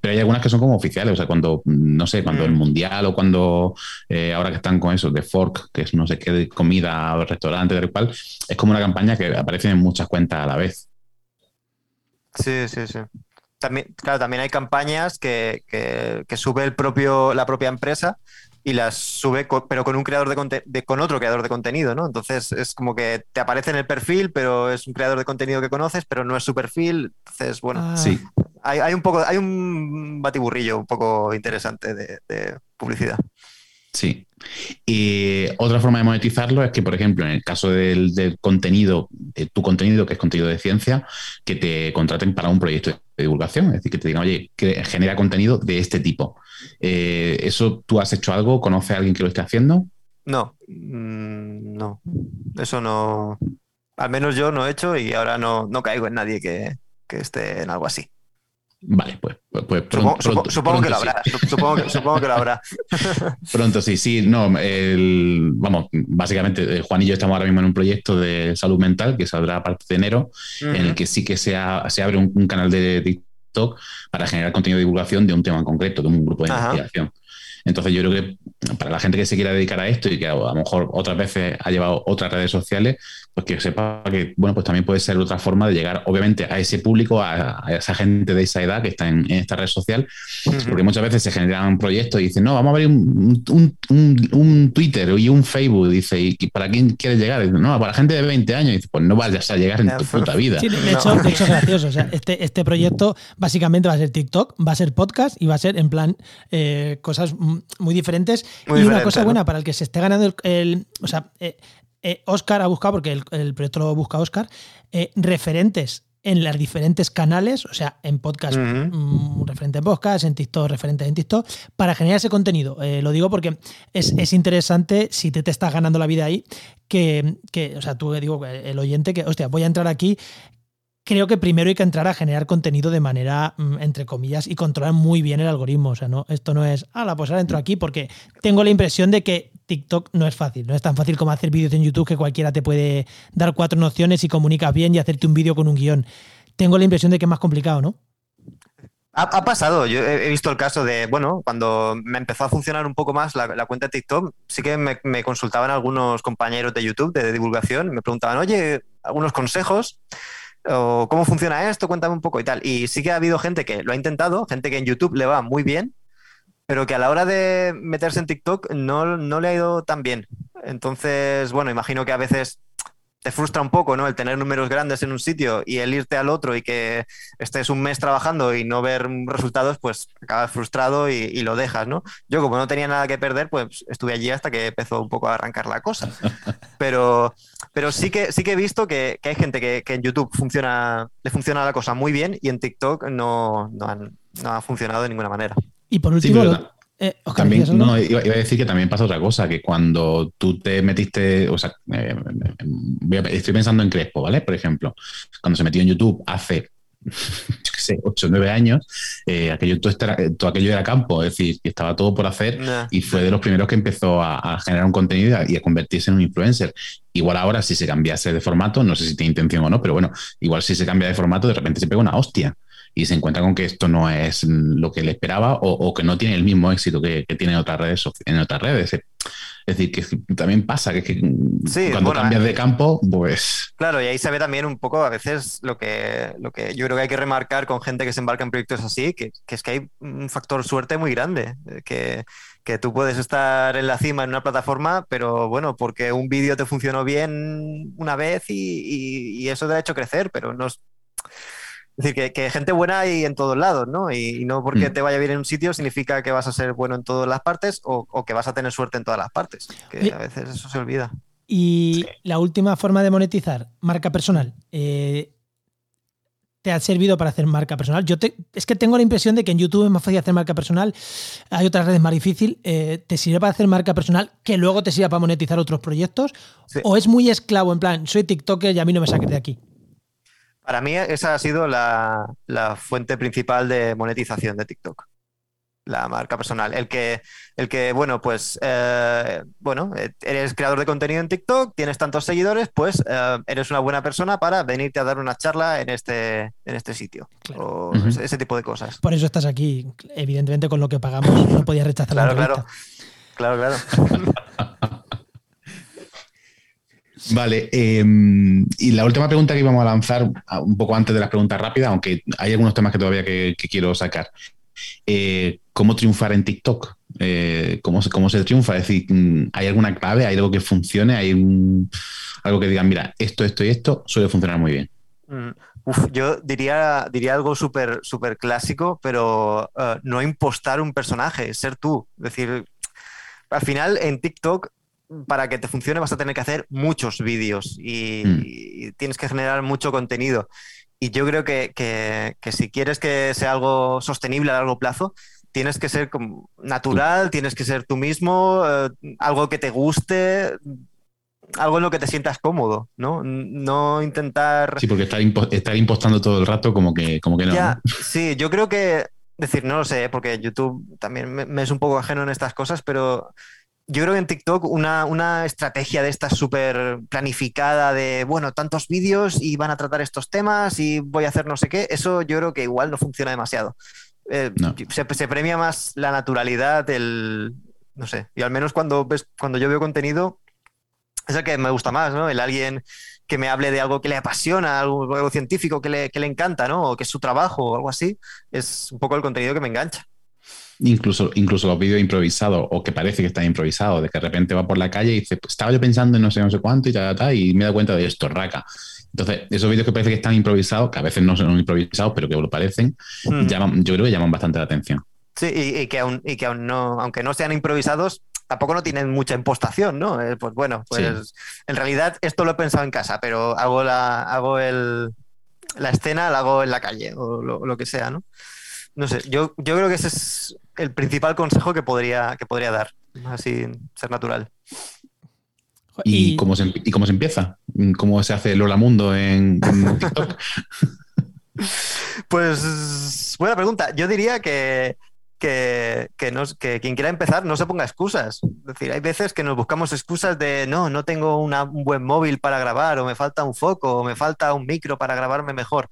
Pero hay algunas que son como oficiales, o sea, cuando, no sé, cuando Mm. el mundial o cuando eh, ahora que están con eso, de Fork, que es no sé qué de comida o restaurante, tal cual, es como una campaña que aparece en muchas cuentas a la vez. Sí, sí, sí. También, claro, también hay campañas que, que- que sube el propio, la propia empresa y las sube, pero con un creador de, conte- de- con otro creador de contenido, ¿no? Entonces es como que te aparece en el perfil, pero es un creador de contenido que conoces, pero no es su perfil. Entonces, bueno, Ah, Sí, hay, hay un poco, hay un batiburrillo un poco interesante de, de publicidad. Sí. Y otra forma de monetizarlo es que, por ejemplo, en el caso del, contenido, de tu contenido, que es contenido de ciencia, que te contraten para un proyecto de divulgación. Es decir, que te digan, oye, que genera contenido de este tipo. Eh, ¿Eso tú has hecho algo? ¿Conoces a alguien que lo esté haciendo? No, mm, no, eso no, al menos yo no he hecho y ahora no, no caigo en nadie que, que esté en algo así. Vale, pues, pues, pues Supongo, pronto, supo- pronto- supongo que lo habrá, su- supongo que, lo habrá. Pronto sí, sí. No, el- vamos, básicamente, eh, Juan y yo estamos ahora mismo en un proyecto de salud mental que saldrá a partir de enero, en el que sí que se, ha- se abre un, un canal de TikTok para generar contenido de divulgación de un tema en concreto, de un grupo de Ajá. investigación. Entonces yo creo que para la gente que se quiera dedicar a esto y que a lo mejor otras veces ha llevado otras redes sociales, pues que sepa que bueno, pues también puede ser otra forma de llegar, obviamente, a ese público, a, a esa gente de esa edad que está en, en esta red social, porque muchas veces se generan proyectos y dicen, no, vamos a abrir un, un- un- un Twitter y un Facebook, dice, ¿y para quién quieres llegar? Dice, no, para la gente de 20 años, y dice, pues no vayas a llegar en tu puta vida. Sí, de, No. hecho, de hecho es gracioso. O sea, este, este proyecto básicamente va a ser TikTok, va a ser podcast y va a ser en plan eh, cosas muy diferentes. Muy y una cosa ¿no? buena para el que se esté ganando el. el- o sea, eh, eh, Oscar ha buscado, porque el, el proyecto lo busca Oscar, eh, referentes en los diferentes canales, o sea, en podcast, Ujú. mm, referente en podcast, en TikTok, referente en TikTok, para generar ese contenido. Eh, lo digo porque es, es interesante si te, te estás ganando la vida ahí, que, que, o sea, tú digo, el oyente, que, hostia, voy a entrar aquí creo que primero hay que entrar a generar contenido de manera, mm, entre comillas, y controlar muy bien el algoritmo. O sea, no, esto no es, ala, pues ahora entro aquí, porque tengo la impresión de que TikTok no es fácil. No es tan fácil como hacer vídeos en YouTube que cualquiera te puede dar cuatro nociones y comunicas bien y hacerte un vídeo con un guion. Tengo la impresión de que es más complicado, ¿no? Ha, pasado, yo he visto el caso de, bueno, cuando me empezó a funcionar un poco más la, cuenta de TikTok, sí que me consultaban algunos compañeros de YouTube de divulgación, me preguntaban, oye, algunos consejos, o cómo funciona esto, cuéntame un poco y tal. Y sí que ha habido gente que lo ha intentado, gente que en YouTube le va muy bien, pero que a la hora de meterse en TikTok no, no le ha ido tan bien. Entonces, bueno, imagino que a veces te frustra un poco, ¿no? El tener números grandes en un sitio y el irte al otro y que estés un mes trabajando y no ver resultados, pues acabas frustrado y, y lo dejas, ¿no? Yo como no tenía nada que perder, pues estuve allí hasta que empezó un poco a arrancar la cosa. Pero, pero sí que sí que he visto que, que hay gente que, que en YouTube funciona, le funciona la cosa muy bien y en TikTok no, no, han- no ha funcionado de ninguna manera. Y por último, lo- eh, Oscar, También, no, iba, iba a decir que también pasa otra cosa, que cuando tú te metiste, o sea, eh, voy a- estoy pensando en Crespo, ¿vale? Por ejemplo, cuando se metió en YouTube hace, yo qué sé, 8 o 9 años, eh, aquello, todo, todo aquello era campo, es decir, que estaba todo por hacer Nah. y fue de los primeros que empezó a, a generar un contenido y a, y a convertirse en un influencer. Igual ahora, si se cambiase de formato, no sé si tiene intención o no, pero bueno, igual si se cambia de formato, de repente se pega una hostia y se encuentra con que esto no es lo que le esperaba o, o que no tiene el mismo éxito que, que tiene en otras redes. En otras redes. Es decir, que también pasa que, cuando cambias de campo, pues... Claro, y ahí se ve también un poco a veces lo que, lo que yo creo que hay que remarcar con gente que se embarca en proyectos así, que, es que hay un factor suerte muy grande, que, que tú puedes estar en la cima en una plataforma, pero bueno, porque un vídeo te funcionó bien una vez y, y eso te ha hecho crecer, pero no, es decir, que, gente buena hay en todos lados, ¿no? Y, no porque mm. te vaya bien en un sitio significa que vas a ser bueno en todas las partes o, que vas a tener suerte en todas las partes. Que a veces eso se olvida. Y la última forma de monetizar, marca personal. Eh, ¿Te ha servido para hacer marca personal? Yo es que tengo la impresión de que en YouTube es más fácil hacer marca personal. Hay otras redes más difíciles. Eh, ¿Te sirve para hacer marca personal que luego te sirva para monetizar otros proyectos? ¿O es muy esclavo en plan, soy TikToker y a mí no me saques de aquí? Para mí esa ha sido la, fuente principal de monetización de TikTok la marca personal. El que, el que bueno, pues, eh, bueno, eres creador de contenido en TikTok, tienes tantos seguidores, pues eh, eres una buena persona para venirte a dar una charla en este, en este sitio. O ese, tipo de cosas. Por eso estás aquí. Evidentemente, con lo que pagamos, no podías rechazar la entrevista. Claro, claro. Claro, Vale, em, y la última pregunta que íbamos a lanzar, un poco antes de las preguntas rápidas, aunque hay algunos temas que todavía que, quiero sacar. Eh, ¿Cómo triunfar en TikTok? Eh, ¿cómo, se, ¿Cómo se triunfa? Es decir, mm, ¿hay alguna clave? ¿Hay algo que funcione? ¿Hay algo que digan, mira, esto, esto y esto suele funcionar muy bien? Mm, yo diría, diría algo súper súper clásico, pero eh, no impostar un personaje, ser tú. Es decir, al final en TikTok para que te funcione vas a tener que hacer muchos vídeos y, mm. tienes que generar mucho contenido. Y yo creo que, si quieres que sea algo sostenible a largo plazo, tienes que ser natural, tienes que ser tú mismo, eh, algo que te guste, algo en lo que te sientas cómodo, ¿no? No intentar... Sí, porque estar, impostando todo el rato como que, como que no. Sí, yo creo que, decir, no lo sé, porque YouTube también me es un poco ajeno en estas cosas, pero yo creo que en TikTok una, estrategia de esta súper planificada de, bueno, tantos vídeos y van a tratar estos temas y voy a hacer no sé qué, eso yo creo que igual no funciona demasiado. Eh, se, premia más la naturalidad, el, no sé, y al menos cuando, ves, cuando yo veo contenido, es el que me gusta más, ¿no? El alguien que me hable de algo que le apasiona, algo, algo científico que le, que le encanta, ¿no? O que es su trabajo o algo así, es un poco el contenido que me engancha incluso, incluso los vídeos improvisados o que parece que están improvisados, de que de repente va por la calle y dice, pues estaba yo pensando en no sé, no sé cuánto y tal, tal, y me da cuenta de esto, raca. Entonces, esos vídeos que parece que están improvisados, que a veces no son improvisados, pero que lo parecen, mm. llaman, yo creo que llaman bastante la atención. Sí, y, que aún, y que aún no, aunque no sean improvisados, tampoco no tienen mucha impostación, ¿no? Eh, pues bueno, pues en realidad esto lo he pensado en casa, pero hago la, hago el, la escena, la hago en la calle o lo, lo que sea, ¿no? No sé, yo, yo creo que ese es el principal consejo que podría, que podría dar, así ser natural. ¿Y, cómo se, ¿Y cómo se empieza? ¿Cómo se hace Lola Mundo en, TikTok? pues buena pregunta. Yo diría que, que, que, quien quiera empezar no se ponga excusas. Es decir, hay veces que nos buscamos excusas de no, no tengo un buen móvil para grabar, o me falta un foco, o me falta un micro para grabarme mejor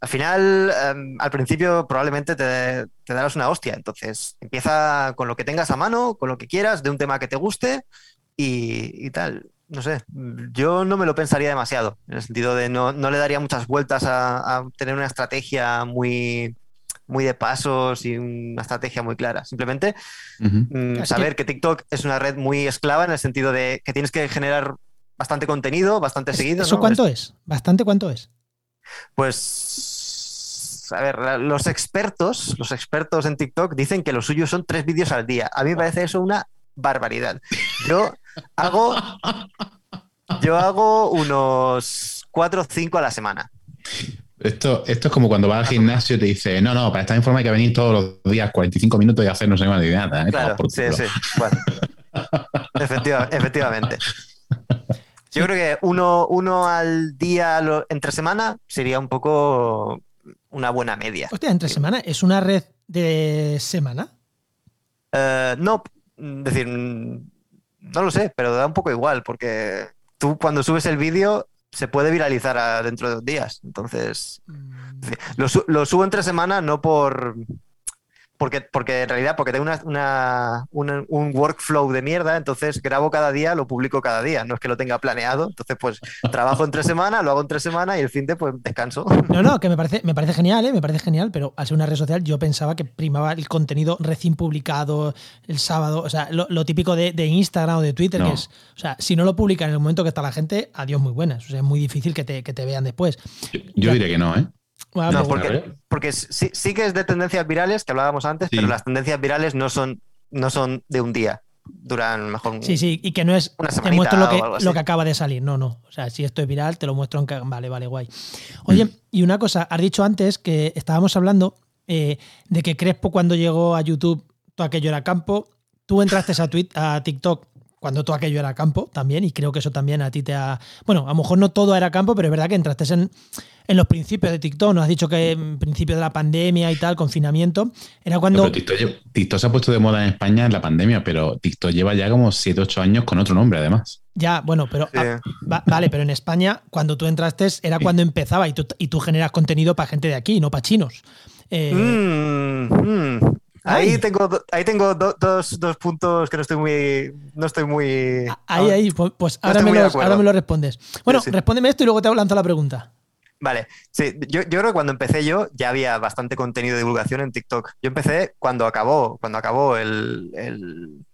al final, em, al principio probablemente te, darás una hostia. Entonces, empieza con lo que tengas a mano, con lo que quieras, de un tema que te guste y, tal. No sé, yo no me lo pensaría demasiado, en el sentido de no, le daría muchas vueltas a, tener una estrategia muy, muy de pasos y una estrategia muy clara. Simplemente mm, saber que... TikTok es una red muy esclava en el sentido de que tienes que generar bastante contenido, bastante seguido. ¿Eso cuánto es? ¿Bastante cuánto es? Pues, a ver, los expertos, los expertos en TikTok dicen que lo suyo son tres vídeos al día. A mí me parece eso una barbaridad. Yo hago, yo hago unos cuatro o cinco a la semana. Esto, esto es como cuando vas al gimnasio y te dice, no, no, para estar en forma hay que venir todos los días 45 minutos y hacer no sé más de nada. ¿eh? Claro, sí, sí. Bueno, efectivamente. Yo creo que uno, uno al día entre semana sería un poco una buena media. Hostia, entre semana, ¿es una red de semana? Eh, no, es decir, no lo sé, pero da un poco igual, porque tú cuando subes el vídeo se puede viralizar dentro de dos días. Entonces, mm. lo, subo entre semana no por porque, porque en realidad, porque tengo una, un workflow de mierda, entonces grabo cada día, lo publico cada día, no es que lo tenga planeado, entonces pues trabajo en tres semanas, lo hago en tres semanas y el fin de pues descanso. No, no, que me parece, me parece genial, ¿eh? me parece genial, pero al ser una red social yo pensaba que primaba el contenido recién publicado el sábado, o sea, lo, típico de, Instagram o de Twitter, que es, o sea, si no lo publican en el momento que está la gente, adiós muy buenas, o sea, es muy difícil que te, que te vean después. Yo, diría que no, ¿eh? No, porque, porque sí, sí, que es de tendencias virales, que hablábamos antes, pero las tendencias virales no son, no son de un día. Duran mejor. Sí, sí, y que no es. Una te muestro lo que, lo que acaba de salir. No, no. O sea, si esto es viral, te lo muestro en Vale, vale, guay. Oye, mm. y una cosa, has dicho antes que estábamos hablando eh, de que Crespo, cuando llegó a YouTube, todo aquello era campo. Tú entraste a, a TikTok cuando todo aquello era campo también, y creo que eso también a ti te ha. Bueno, a lo mejor no todo era campo, pero es verdad que entraste en, en los principios de TikTok. Nos has dicho que en principio de la pandemia y tal, confinamiento, era cuando. TikTok, se ha puesto de moda en España en la pandemia, pero TikTok lleva ya como 7, 8 años con otro nombre, además. Ya, bueno, pero. Ah, vale, pero en España, cuando tú entraste, era cuando empezaba y tú, y tú generas contenido para gente de aquí, no para chinos. Eh, mm, mm. Ahí tengo, ahí tengo dos, puntos que no estoy muy. No estoy muy. Ahí, ahí, pues, pues ahora, me lo, respondes. Bueno, respóndeme esto y luego te lanzo la pregunta. Vale, sí, yo, creo que cuando empecé yo ya había bastante contenido de divulgación en TikTok. Yo empecé cuando acabó, cuando acabó el,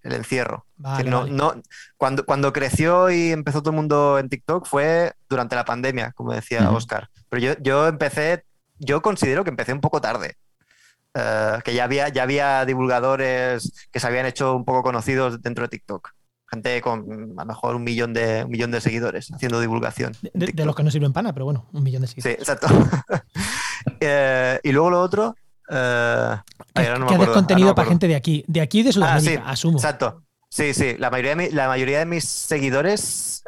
encierro. no, no, cuando, cuando creció y empezó todo el mundo en TikTok fue durante la pandemia, como decía Oscar. Pero yo, yo empecé, yo considero que empecé un poco tarde. Eh, que ya había, ya había divulgadores que se habían hecho un poco conocidos dentro de TikTok gente con a lo mejor un millón de, un millón de seguidores haciendo divulgación. De, los que no sirven pana, pero bueno, un millón de seguidores. Sí, exacto. Eh, y luego lo otro. Eh, que, haces contenido para gente de aquí, de aquí de Sudamérica, ah, asumo. Exacto. Sí, sí. La mayoría de, la mayoría de mis seguidores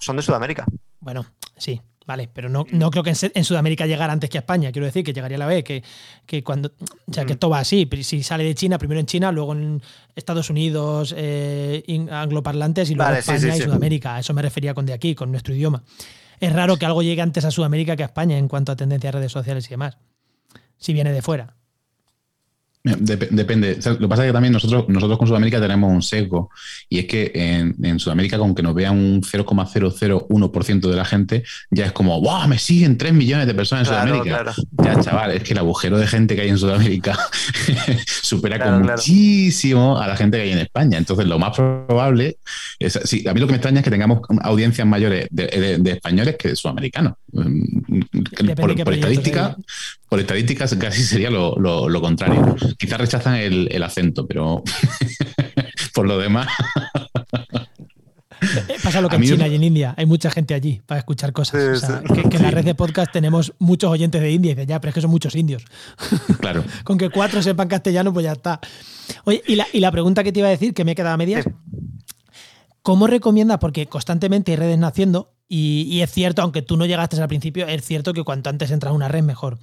son de Sudamérica. Bueno, sí. Vale, pero no, no creo que en, Sudamérica llegara antes que a España. Quiero decir que llegaría a la vez, que, que cuando. O sea, que mm. esto va así. Si sale de China, primero en China, luego en Estados Unidos, eh, angloparlantes y luego España y Sudamérica. A eso me refería con de aquí, con nuestro idioma. Es raro que algo llegue antes a Sudamérica que a España en cuanto a tendencias redes sociales y demás. Si viene de fuera depende. lo que pasa es que también nosotros, nosotros con Sudamérica tenemos un sesgo y es que en, Sudamérica, con que nos vean un 0,001% de la gente, ya es como, ¡wow! Me siguen 3 millones de personas en Sudamérica. Ya, chaval, es que el agujero de gente que hay en Sudamérica supera con muchísimo a la gente que hay en España. Entonces, lo más probable es. Sí, a mí lo que me extraña es que tengamos audiencias mayores de, españoles que de sudamericanos. Mm, por, estadística, por estadísticas casi sería lo, lo contrario. Quizás rechazan el, acento, pero por lo demás. Eh, pasa lo que en China y en India. Hay mucha gente allí para escuchar cosas. Que, en la red de podcast tenemos muchos oyentes de India. Y dice, ya, pero es que son muchos indios. Claro. Con que cuatro sepan castellano, pues ya está. Oye, y la, pregunta que te iba a decir, que me he quedado a medias. ¿Cómo recomiendas? Porque constantemente hay redes naciendo. Y, es cierto, aunque tú no llegaste al principio, es cierto que cuanto antes entras a una red, mejor.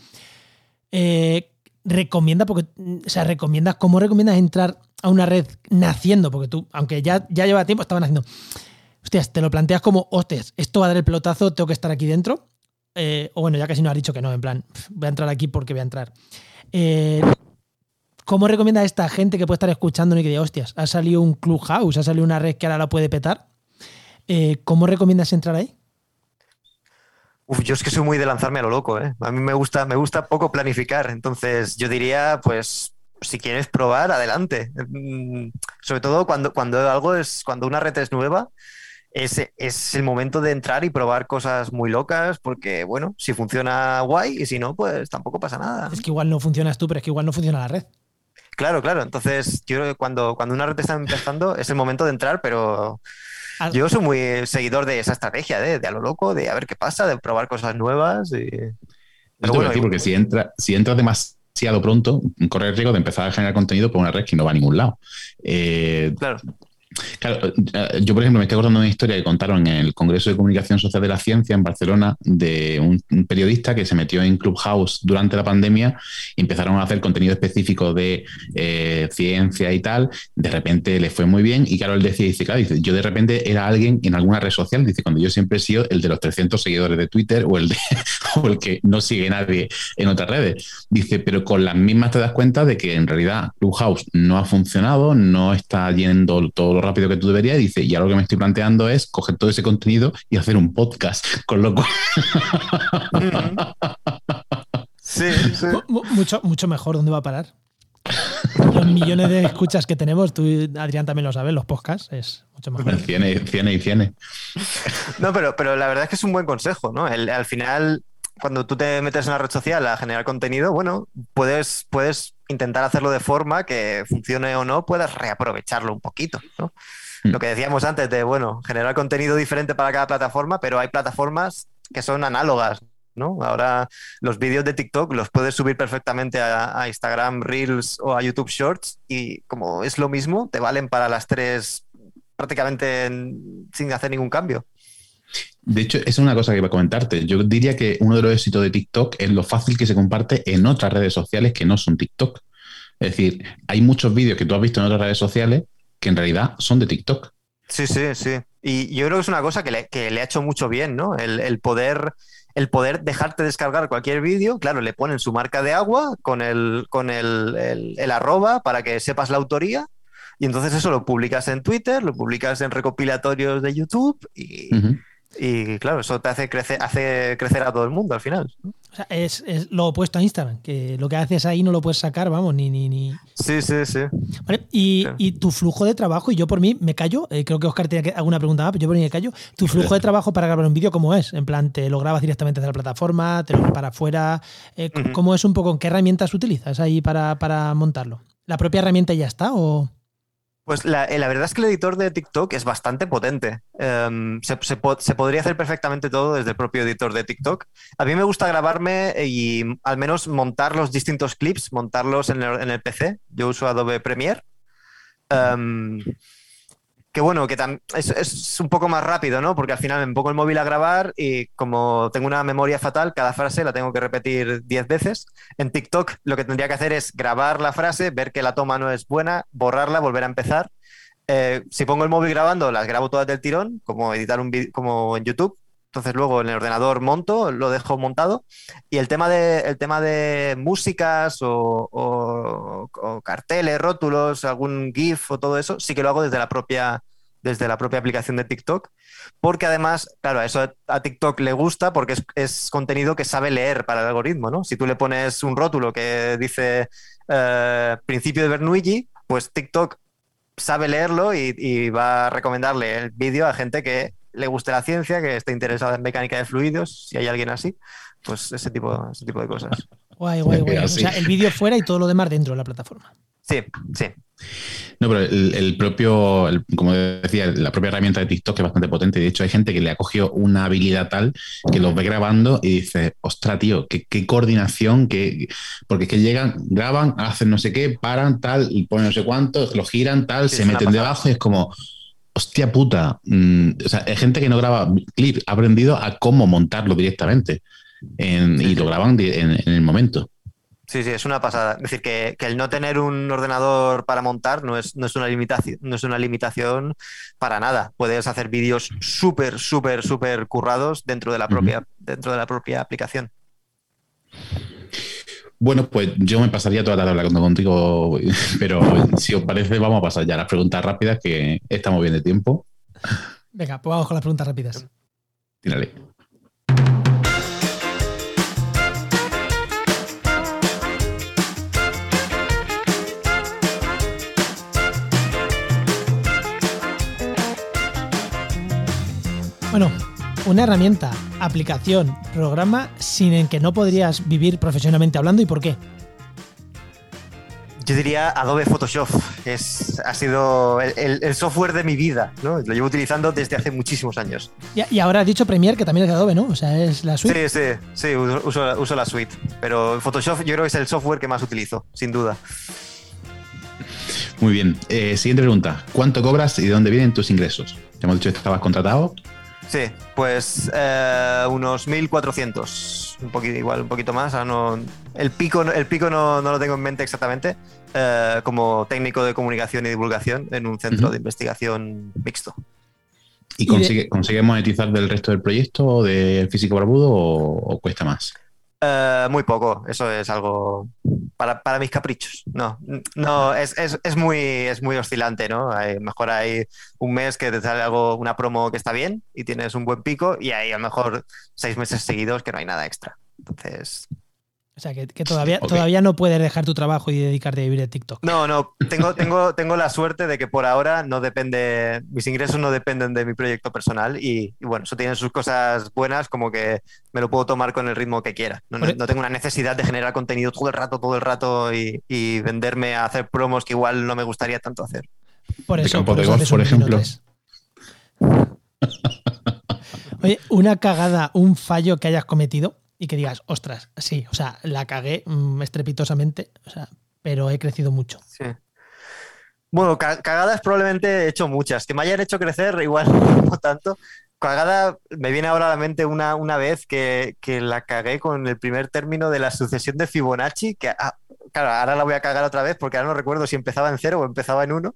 Eh, recomienda, porque, o sea, recomiendas, ¿cómo recomiendas entrar a una red naciendo? Porque tú, aunque ya, ya lleva tiempo, estaban haciendo, hostias, te lo planteas como, hostias, esto va a dar el pelotazo, tengo que estar aquí dentro. Eh, o bueno, ya casi no has dicho que no, en plan, voy a entrar aquí porque voy a entrar. Eh, ¿Cómo recomiendas a esta gente que puede estar escuchando y que diga, hostias, ha salido un Clubhouse, ha salido una red que ahora la puede petar? ¿Cómo recomiendas entrar ahí? Uf, yo es que soy muy de lanzarme a lo loco, ¿eh? A mí me gusta, me gusta poco planificar. Entonces, yo diría, pues, si quieres probar, adelante. Mm, sobre todo cuando, cuando algo es, cuando una red es nueva, es, es el momento de entrar y probar cosas muy locas, porque, bueno, si funciona guay, y si no, pues tampoco pasa nada. Es que igual no funcionas tú, pero es que igual no funciona la red. Claro, claro. Entonces, yo creo que cuando, cuando una red está empezando, es el momento de entrar, pero yo soy muy seguidor de esa estrategia, de, a lo loco, de a ver qué pasa, de probar cosas nuevas. Y... porque si, entra, si entras demasiado pronto, corre el riesgo de empezar a generar contenido por una red que no va a ningún lado. Eh, claro. Claro, eh, yo por ejemplo me estoy acordando de una historia que contaron en el Congreso de Comunicación Social de la Ciencia en Barcelona de un, periodista que se metió en Clubhouse durante la pandemia y empezaron a hacer contenido específico de eh, ciencia y tal. De repente le fue muy bien y claro, él decía, dice, claro, dice, yo de repente era alguien en alguna red social, dice, cuando yo siempre he sido el de los 300 seguidores de Twitter o el, de, que no sigue nadie en otras redes. Dice, pero con las mismas te das cuenta de que en realidad Clubhouse no ha funcionado, no está yendo todo lo rápido que tú deberías. Y dice, y ahora lo que me estoy planteando es coger todo ese contenido y hacer un podcast, con lo cual... sí, sí. Mucho, mucho mejor, ¿dónde va a parar? Los millones de escuchas que tenemos, tú, Adrián, también lo sabes, los podcasts, es mucho mejor. Ciene, y ciene. No, pero, pero la verdad es que es un buen consejo, ¿no? al final, cuando tú te metes en una red social a generar contenido, bueno, puedes, puedes intentar hacerlo de forma que funcione o no, puedas reaprovecharlo un poquito, ¿no? Mm. Lo que decíamos antes de, bueno, generar contenido diferente para cada plataforma, pero hay plataformas que son análogas, ¿no? Ahora los vídeos de TikTok los puedes subir perfectamente a, Instagram Reels o a YouTube Shorts y como es lo mismo, te valen para las tres prácticamente sin hacer ningún cambio. De hecho, es una cosa que iba a comentarte. Yo diría que uno de los éxitos de TikTok es lo fácil que se comparte en otras redes sociales que no son TikTok. Es decir, hay muchos vídeos que tú has visto en otras redes sociales que en realidad son de TikTok. Sí, sí, sí. Y yo creo que es una cosa que le, ha hecho mucho bien, ¿no? El, poder, el poder dejarte descargar cualquier vídeo, claro, le ponen su marca de agua con el, con el, arroba para que sepas la autoría. Y entonces eso lo publicas en Twitter, lo publicas en recopilatorios de YouTube y, y claro, eso te hace crecer, hace crecer a todo el mundo al final. O sea, es, lo opuesto a Instagram, que lo que haces ahí no lo puedes sacar, vamos, ni. ni, ni... Sí, sí, sí. y, tu flujo de trabajo, y yo por mí me callo, eh, creo que Oscar tiene alguna pregunta más, pero yo por mí me callo. Tu flujo de trabajo para grabar un vídeo, ¿cómo es? En plan, ¿te lo grabas directamente desde la plataforma? ¿Te lo para afuera? Eh, ¿Cómo es un poco? ¿Qué herramientas utilizas ahí para, para montarlo? ¿La propia herramienta ya está o.? Pues la, eh, la, verdad es que el editor de TikTok es bastante potente. Em, se, podría hacer perfectamente todo desde el propio editor de TikTok. A mí me gusta grabarme y al menos montar los distintos clips, montarlos en el, PC. Yo uso Adobe Premiere. Um, que bueno, que es, es, un poco más rápido, ¿no? Porque al final me pongo el móvil a grabar y como tengo una memoria fatal, cada frase la tengo que repetir 10 veces. En TikTok lo que tendría que hacer es grabar la frase, ver que la toma no es buena, borrarla, volver a empezar. Eh, si pongo el móvil grabando, las grabo todas del tirón, como editar un como en YouTube. Entonces luego en el ordenador monto, lo dejo montado. Y el tema de, el tema de músicas o, o, carteles, rótulos, algún GIF o todo eso, sí que lo hago desde la propia, desde la propia aplicación de TikTok. Porque además, claro, eso a TikTok le gusta porque es, contenido que sabe leer para el algoritmo, ¿no? Si tú le pones un rótulo que dice eh, principio de Bernoulli, pues TikTok sabe leerlo y va a recomendarle el vídeo a gente que le guste la ciencia, que esté interesada en mecánica de fluidos, si hay alguien así, pues ese tipo, ese tipo de cosas. Guay, guay, guay. O sea, el vídeo fuera y todo lo demás dentro de la plataforma. Sí, sí. No, pero el, propio, como decía, la propia herramienta de TikTok es bastante potente. De hecho, hay gente que le ha cogido una habilidad tal que los ve grabando y dice, ostra, tío, qué, coordinación, que porque es que llegan, graban, hacen no sé qué, paran, tal, y ponen no sé cuánto, lo giran, tal, se meten debajo y es como, hostia puta. Mm, o sea, hay gente que no graba clips, ha aprendido a cómo montarlo directamente y lo graban en, el momento. Sí, sí, es una pasada. Es decir, que, el no tener un ordenador para montar no es, no es, una, limitación, no es una limitación para nada. Puedes hacer vídeos súper, súper, súper currados dentro de la propia, dentro de la propia aplicación. Bueno, pues yo me pasaría toda la tarde hablando contigo, pero si os parece, vamos a pasar ya a las preguntas rápidas, que estamos bien de tiempo. Venga, pues vamos con las preguntas rápidas. Tírale. Bueno, una herramienta, aplicación, programa sin el que no podrías vivir profesionalmente hablando y por qué? Yo diría Adobe Photoshop. Es, ha sido el, software de mi vida, ¿no? Lo llevo utilizando desde hace muchísimos años. Y, ahora has dicho Premiere, que también es de Adobe, ¿no? O sea, es la suite. Sí, sí, sí, uso, uso la suite. Pero Photoshop yo creo que es el software que más utilizo, sin duda. Muy bien. Eh, siguiente pregunta. ¿Cuánto cobras y de dónde vienen tus ingresos? Te hemos dicho que estabas contratado. Sí, pues eh, unos 1.400, un poquito, igual un poquito más. no, el pico, el pico no, lo tengo en mente exactamente, eh, como técnico de comunicación y divulgación en un centro de investigación mixto. ¿Y, consigue, monetizar del resto del proyecto o del físico barbudo o cuesta más? Eh, muy poco, eso es algo para, mis caprichos. No, no, es, muy, es muy oscilante, ¿no? mejor hay un mes que te sale algo, una promo que está bien y tienes un buen pico, y hay a lo mejor seis meses seguidos que no hay nada extra. Entonces, o sea, que, todavía, todavía no puedes dejar tu trabajo y dedicarte a vivir de TikTok. No, no, tengo, tengo, tengo la suerte de que por ahora no depende, mis ingresos no dependen de mi proyecto personal y, bueno, eso tiene sus cosas buenas como que me lo puedo tomar con el ritmo que quiera. No, e- tengo una necesidad de generar contenido todo el rato, todo el rato y, venderme a hacer promos que igual no me gustaría tanto hacer. Por eso, por, por ejemplo. Oye, una cagada, un fallo que hayas cometido y que digas, ostras, sí, o sea, la cagué mm, estrepitosamente, o sea, pero he crecido mucho. Sí. Bueno, cagadas probablemente he hecho muchas. Que me hayan hecho crecer, igual no tanto. Cagada, me viene ahora a la mente una, una vez que, que, la cagué con el primer término de la sucesión de Fibonacci, que ah, claro, ahora la voy a cagar otra vez porque ahora no recuerdo si empezaba en cero o empezaba en uno,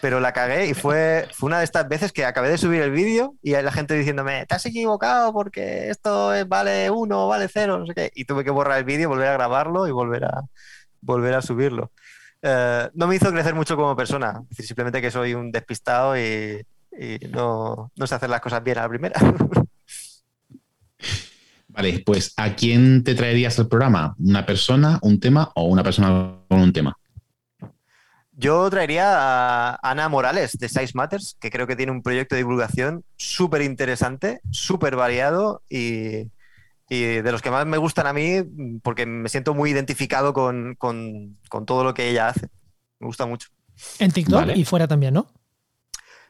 pero la cagué y fue, fue una de estas veces que acabé de subir el vídeo y la gente diciéndome, te has equivocado porque esto vale uno, vale cero, no sé qué, y tuve que borrar el vídeo, volver a grabarlo y volver a, volver a subirlo. Eh, no me hizo crecer mucho como persona, simplemente que soy un despistado y, no, no sé hacer las cosas bien a la primera. Vale, pues ¿a quién te traerías al programa? ¿Una persona, un tema o una persona con un tema? Yo traería a Ana Morales de Size Matters, que creo que tiene un proyecto de divulgación súper interesante, súper variado y, de los que más me gustan a mí porque me siento muy identificado con, todo lo que ella hace. Me gusta mucho. En TikTok y fuera también, ¿no?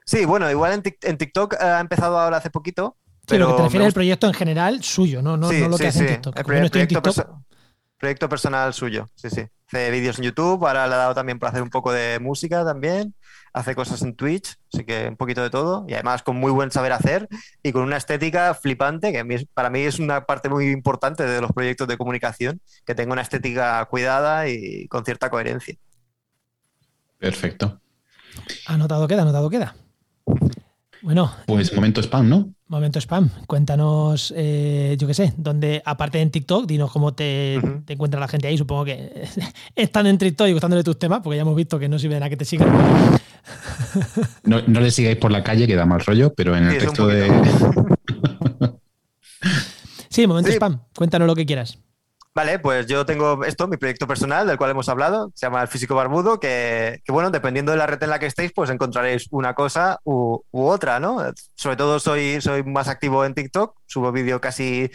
Sí, bueno, igual en, TikTok ha empezado ahora hace poquito, pero lo que te refieres al proyecto en general suyo, no, no, lo que hace en TikTok. El proyecto, personal suyo, sí, sí. Hace vídeos en YouTube, ahora le ha dado también por hacer un poco de música también, hace cosas en Twitch, así que un poquito de todo, y además con muy buen saber hacer y con una estética flipante, que para mí es una parte muy importante de los proyectos de comunicación, que tenga una estética cuidada y con cierta coherencia. Perfecto. Anotado queda, anotado queda. Bueno. Pues momento spam, ¿no? Momento spam. Cuéntanos, eh, yo qué sé, donde, aparte en TikTok, dinos cómo te, encuentra la gente ahí. Supongo que están en TikTok y gustándole tus temas, porque ya hemos visto que no sirve de nada que te sigan. No, le sigáis por la calle, que da mal rollo, pero en el resto de. sí, momento spam. Cuéntanos lo que quieras. Vale, pues yo tengo esto, mi proyecto personal del cual hemos hablado, se llama El Físico Barbudo, que, bueno, dependiendo de la red en la que estéis, pues encontraréis una cosa u, otra, ¿no? Sobre todo soy, soy más activo en TikTok, subo vídeo casi,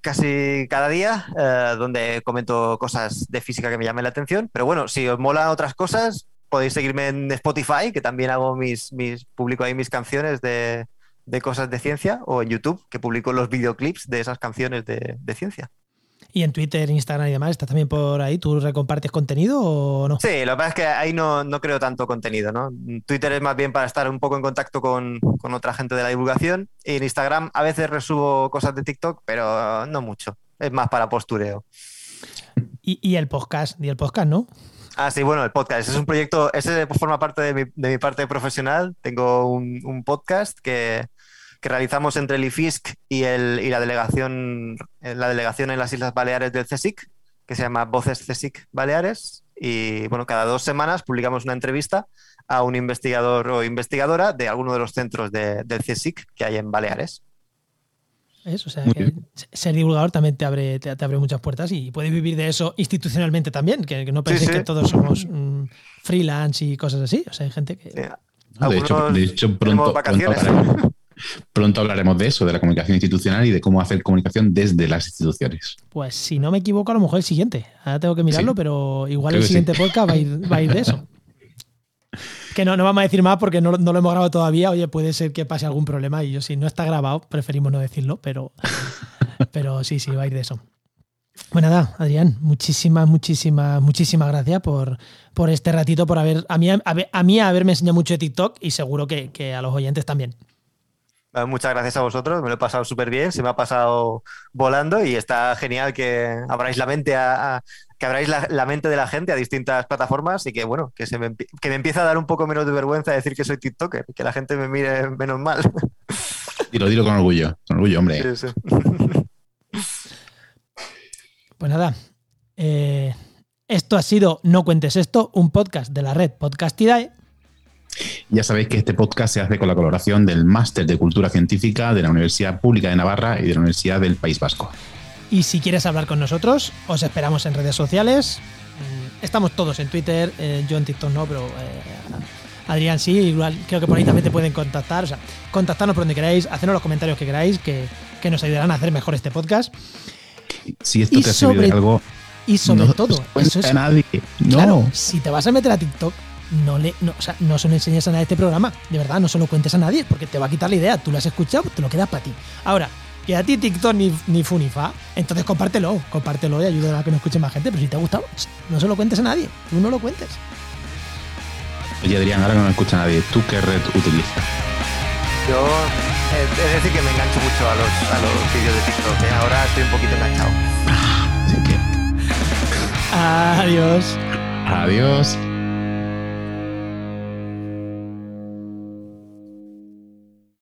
casi cada día, eh, donde comento cosas de física que me llamen la atención, pero bueno, si os molan otras cosas, podéis seguirme en Spotify, que también hago mis, mis publico ahí mis canciones de, cosas de ciencia, o en YouTube, que publico los videoclips de esas canciones de ciencia. Y en Twitter, Instagram y demás, ¿estás también por ahí? ¿Tú recompartes contenido o no? Sí, lo que pasa es que ahí no, no creo tanto contenido, ¿no? Twitter es más bien para estar un poco en contacto con, con otra gente de la divulgación. Y en Instagram a veces resubo cosas de TikTok, pero no mucho. Es más para postureo. Y, y el podcast, y el podcast, ¿no? Ah, sí, bueno, el podcast. Ese es un proyecto, ese forma parte de mi, de mi parte profesional. Tengo un, un podcast que, que realizamos entre el IFISC y, el, y la, delegación, la delegación en las Islas Baleares del CSIC, que se llama Voces CSIC Baleares. Y bueno, cada dos semanas publicamos una entrevista a un investigador o investigadora de alguno de los centros del CSIC que hay en Baleares. Eso, o sea, que ser divulgador también te abre, te, abre muchas puertas y puedes vivir de eso institucionalmente también, que, no penséis que todos somos mm, freelance y cosas así. O sea, hay gente que. de, hecho, de hecho, pronto, pronto Pronto hablaremos de eso, de la comunicación institucional y de cómo hacer comunicación desde las instituciones. Pues si no me equivoco, a lo mejor el siguiente. Ahora tengo que mirarlo, pero igual el siguiente podcast va a, ir, de eso. Que no, no vamos a decir más porque no, lo hemos grabado todavía. Oye, puede ser que pase algún problema y yo si no está grabado, preferimos no decirlo, pero, pero sí, sí, va a ir de eso. Bueno, pues nada, Adrián, muchísimas, muchísimas, muchísimas gracias por, por este ratito, por haber, a mí, a, mí haberme enseñado mucho de TikTok y seguro que, a los oyentes también. Muchas gracias a vosotros, me lo he pasado súper bien, se me ha pasado volando y está genial que abráis la mente a, que abráis la, mente de la gente a distintas plataformas y que bueno, que se me, que me empieza a dar un poco menos de vergüenza decir que soy TikToker, que la gente me mire menos mal. Dilo, dilo con orgullo, con orgullo, hombre. Sí, sí. Pues nada, eh, esto ha sido No Cuentes Esto, un podcast de la red Podcastidae. Ya sabéis que este podcast se hace con la colaboración del Máster de Cultura Científica de la Universidad Pública de Navarra y de la Universidad del País Vasco. Y si quieres hablar con nosotros, os esperamos en redes sociales. Mm, estamos todos en Twitter, eh, yo en TikTok no, pero eh, Adrián sí, igual creo que por ahí también te pueden contactar. O sea, contactarnos por donde queráis, hacernos los comentarios que queráis, que, que nos ayudarán a hacer mejor este podcast si esto te ha servido de algo. Y sobre todo, eso es. A nadie. No. Claro, si te vas a meter a TikTok, no le, no, o sea, no se lo enseñes a nadie este programa. De verdad, no se lo cuentes a nadie, porque te va a quitar la idea. Tú lo has escuchado, te lo quedas para ti. Ahora, que a ti TikTok ni, ni fu ni fa, entonces compártelo, compártelo y ayuda a que no escuche más gente. Pero si te ha gustado, no se lo cuentes a nadie. Tú no lo cuentes. Oye, Adrián, ahora no me escucha nadie. ¿Tú qué red utilizas? Yo eh, es decir que me engancho mucho a los, a los vídeos de TikTok. ¿eh? Ahora estoy un poquito enganchado. Adiós. Adiós.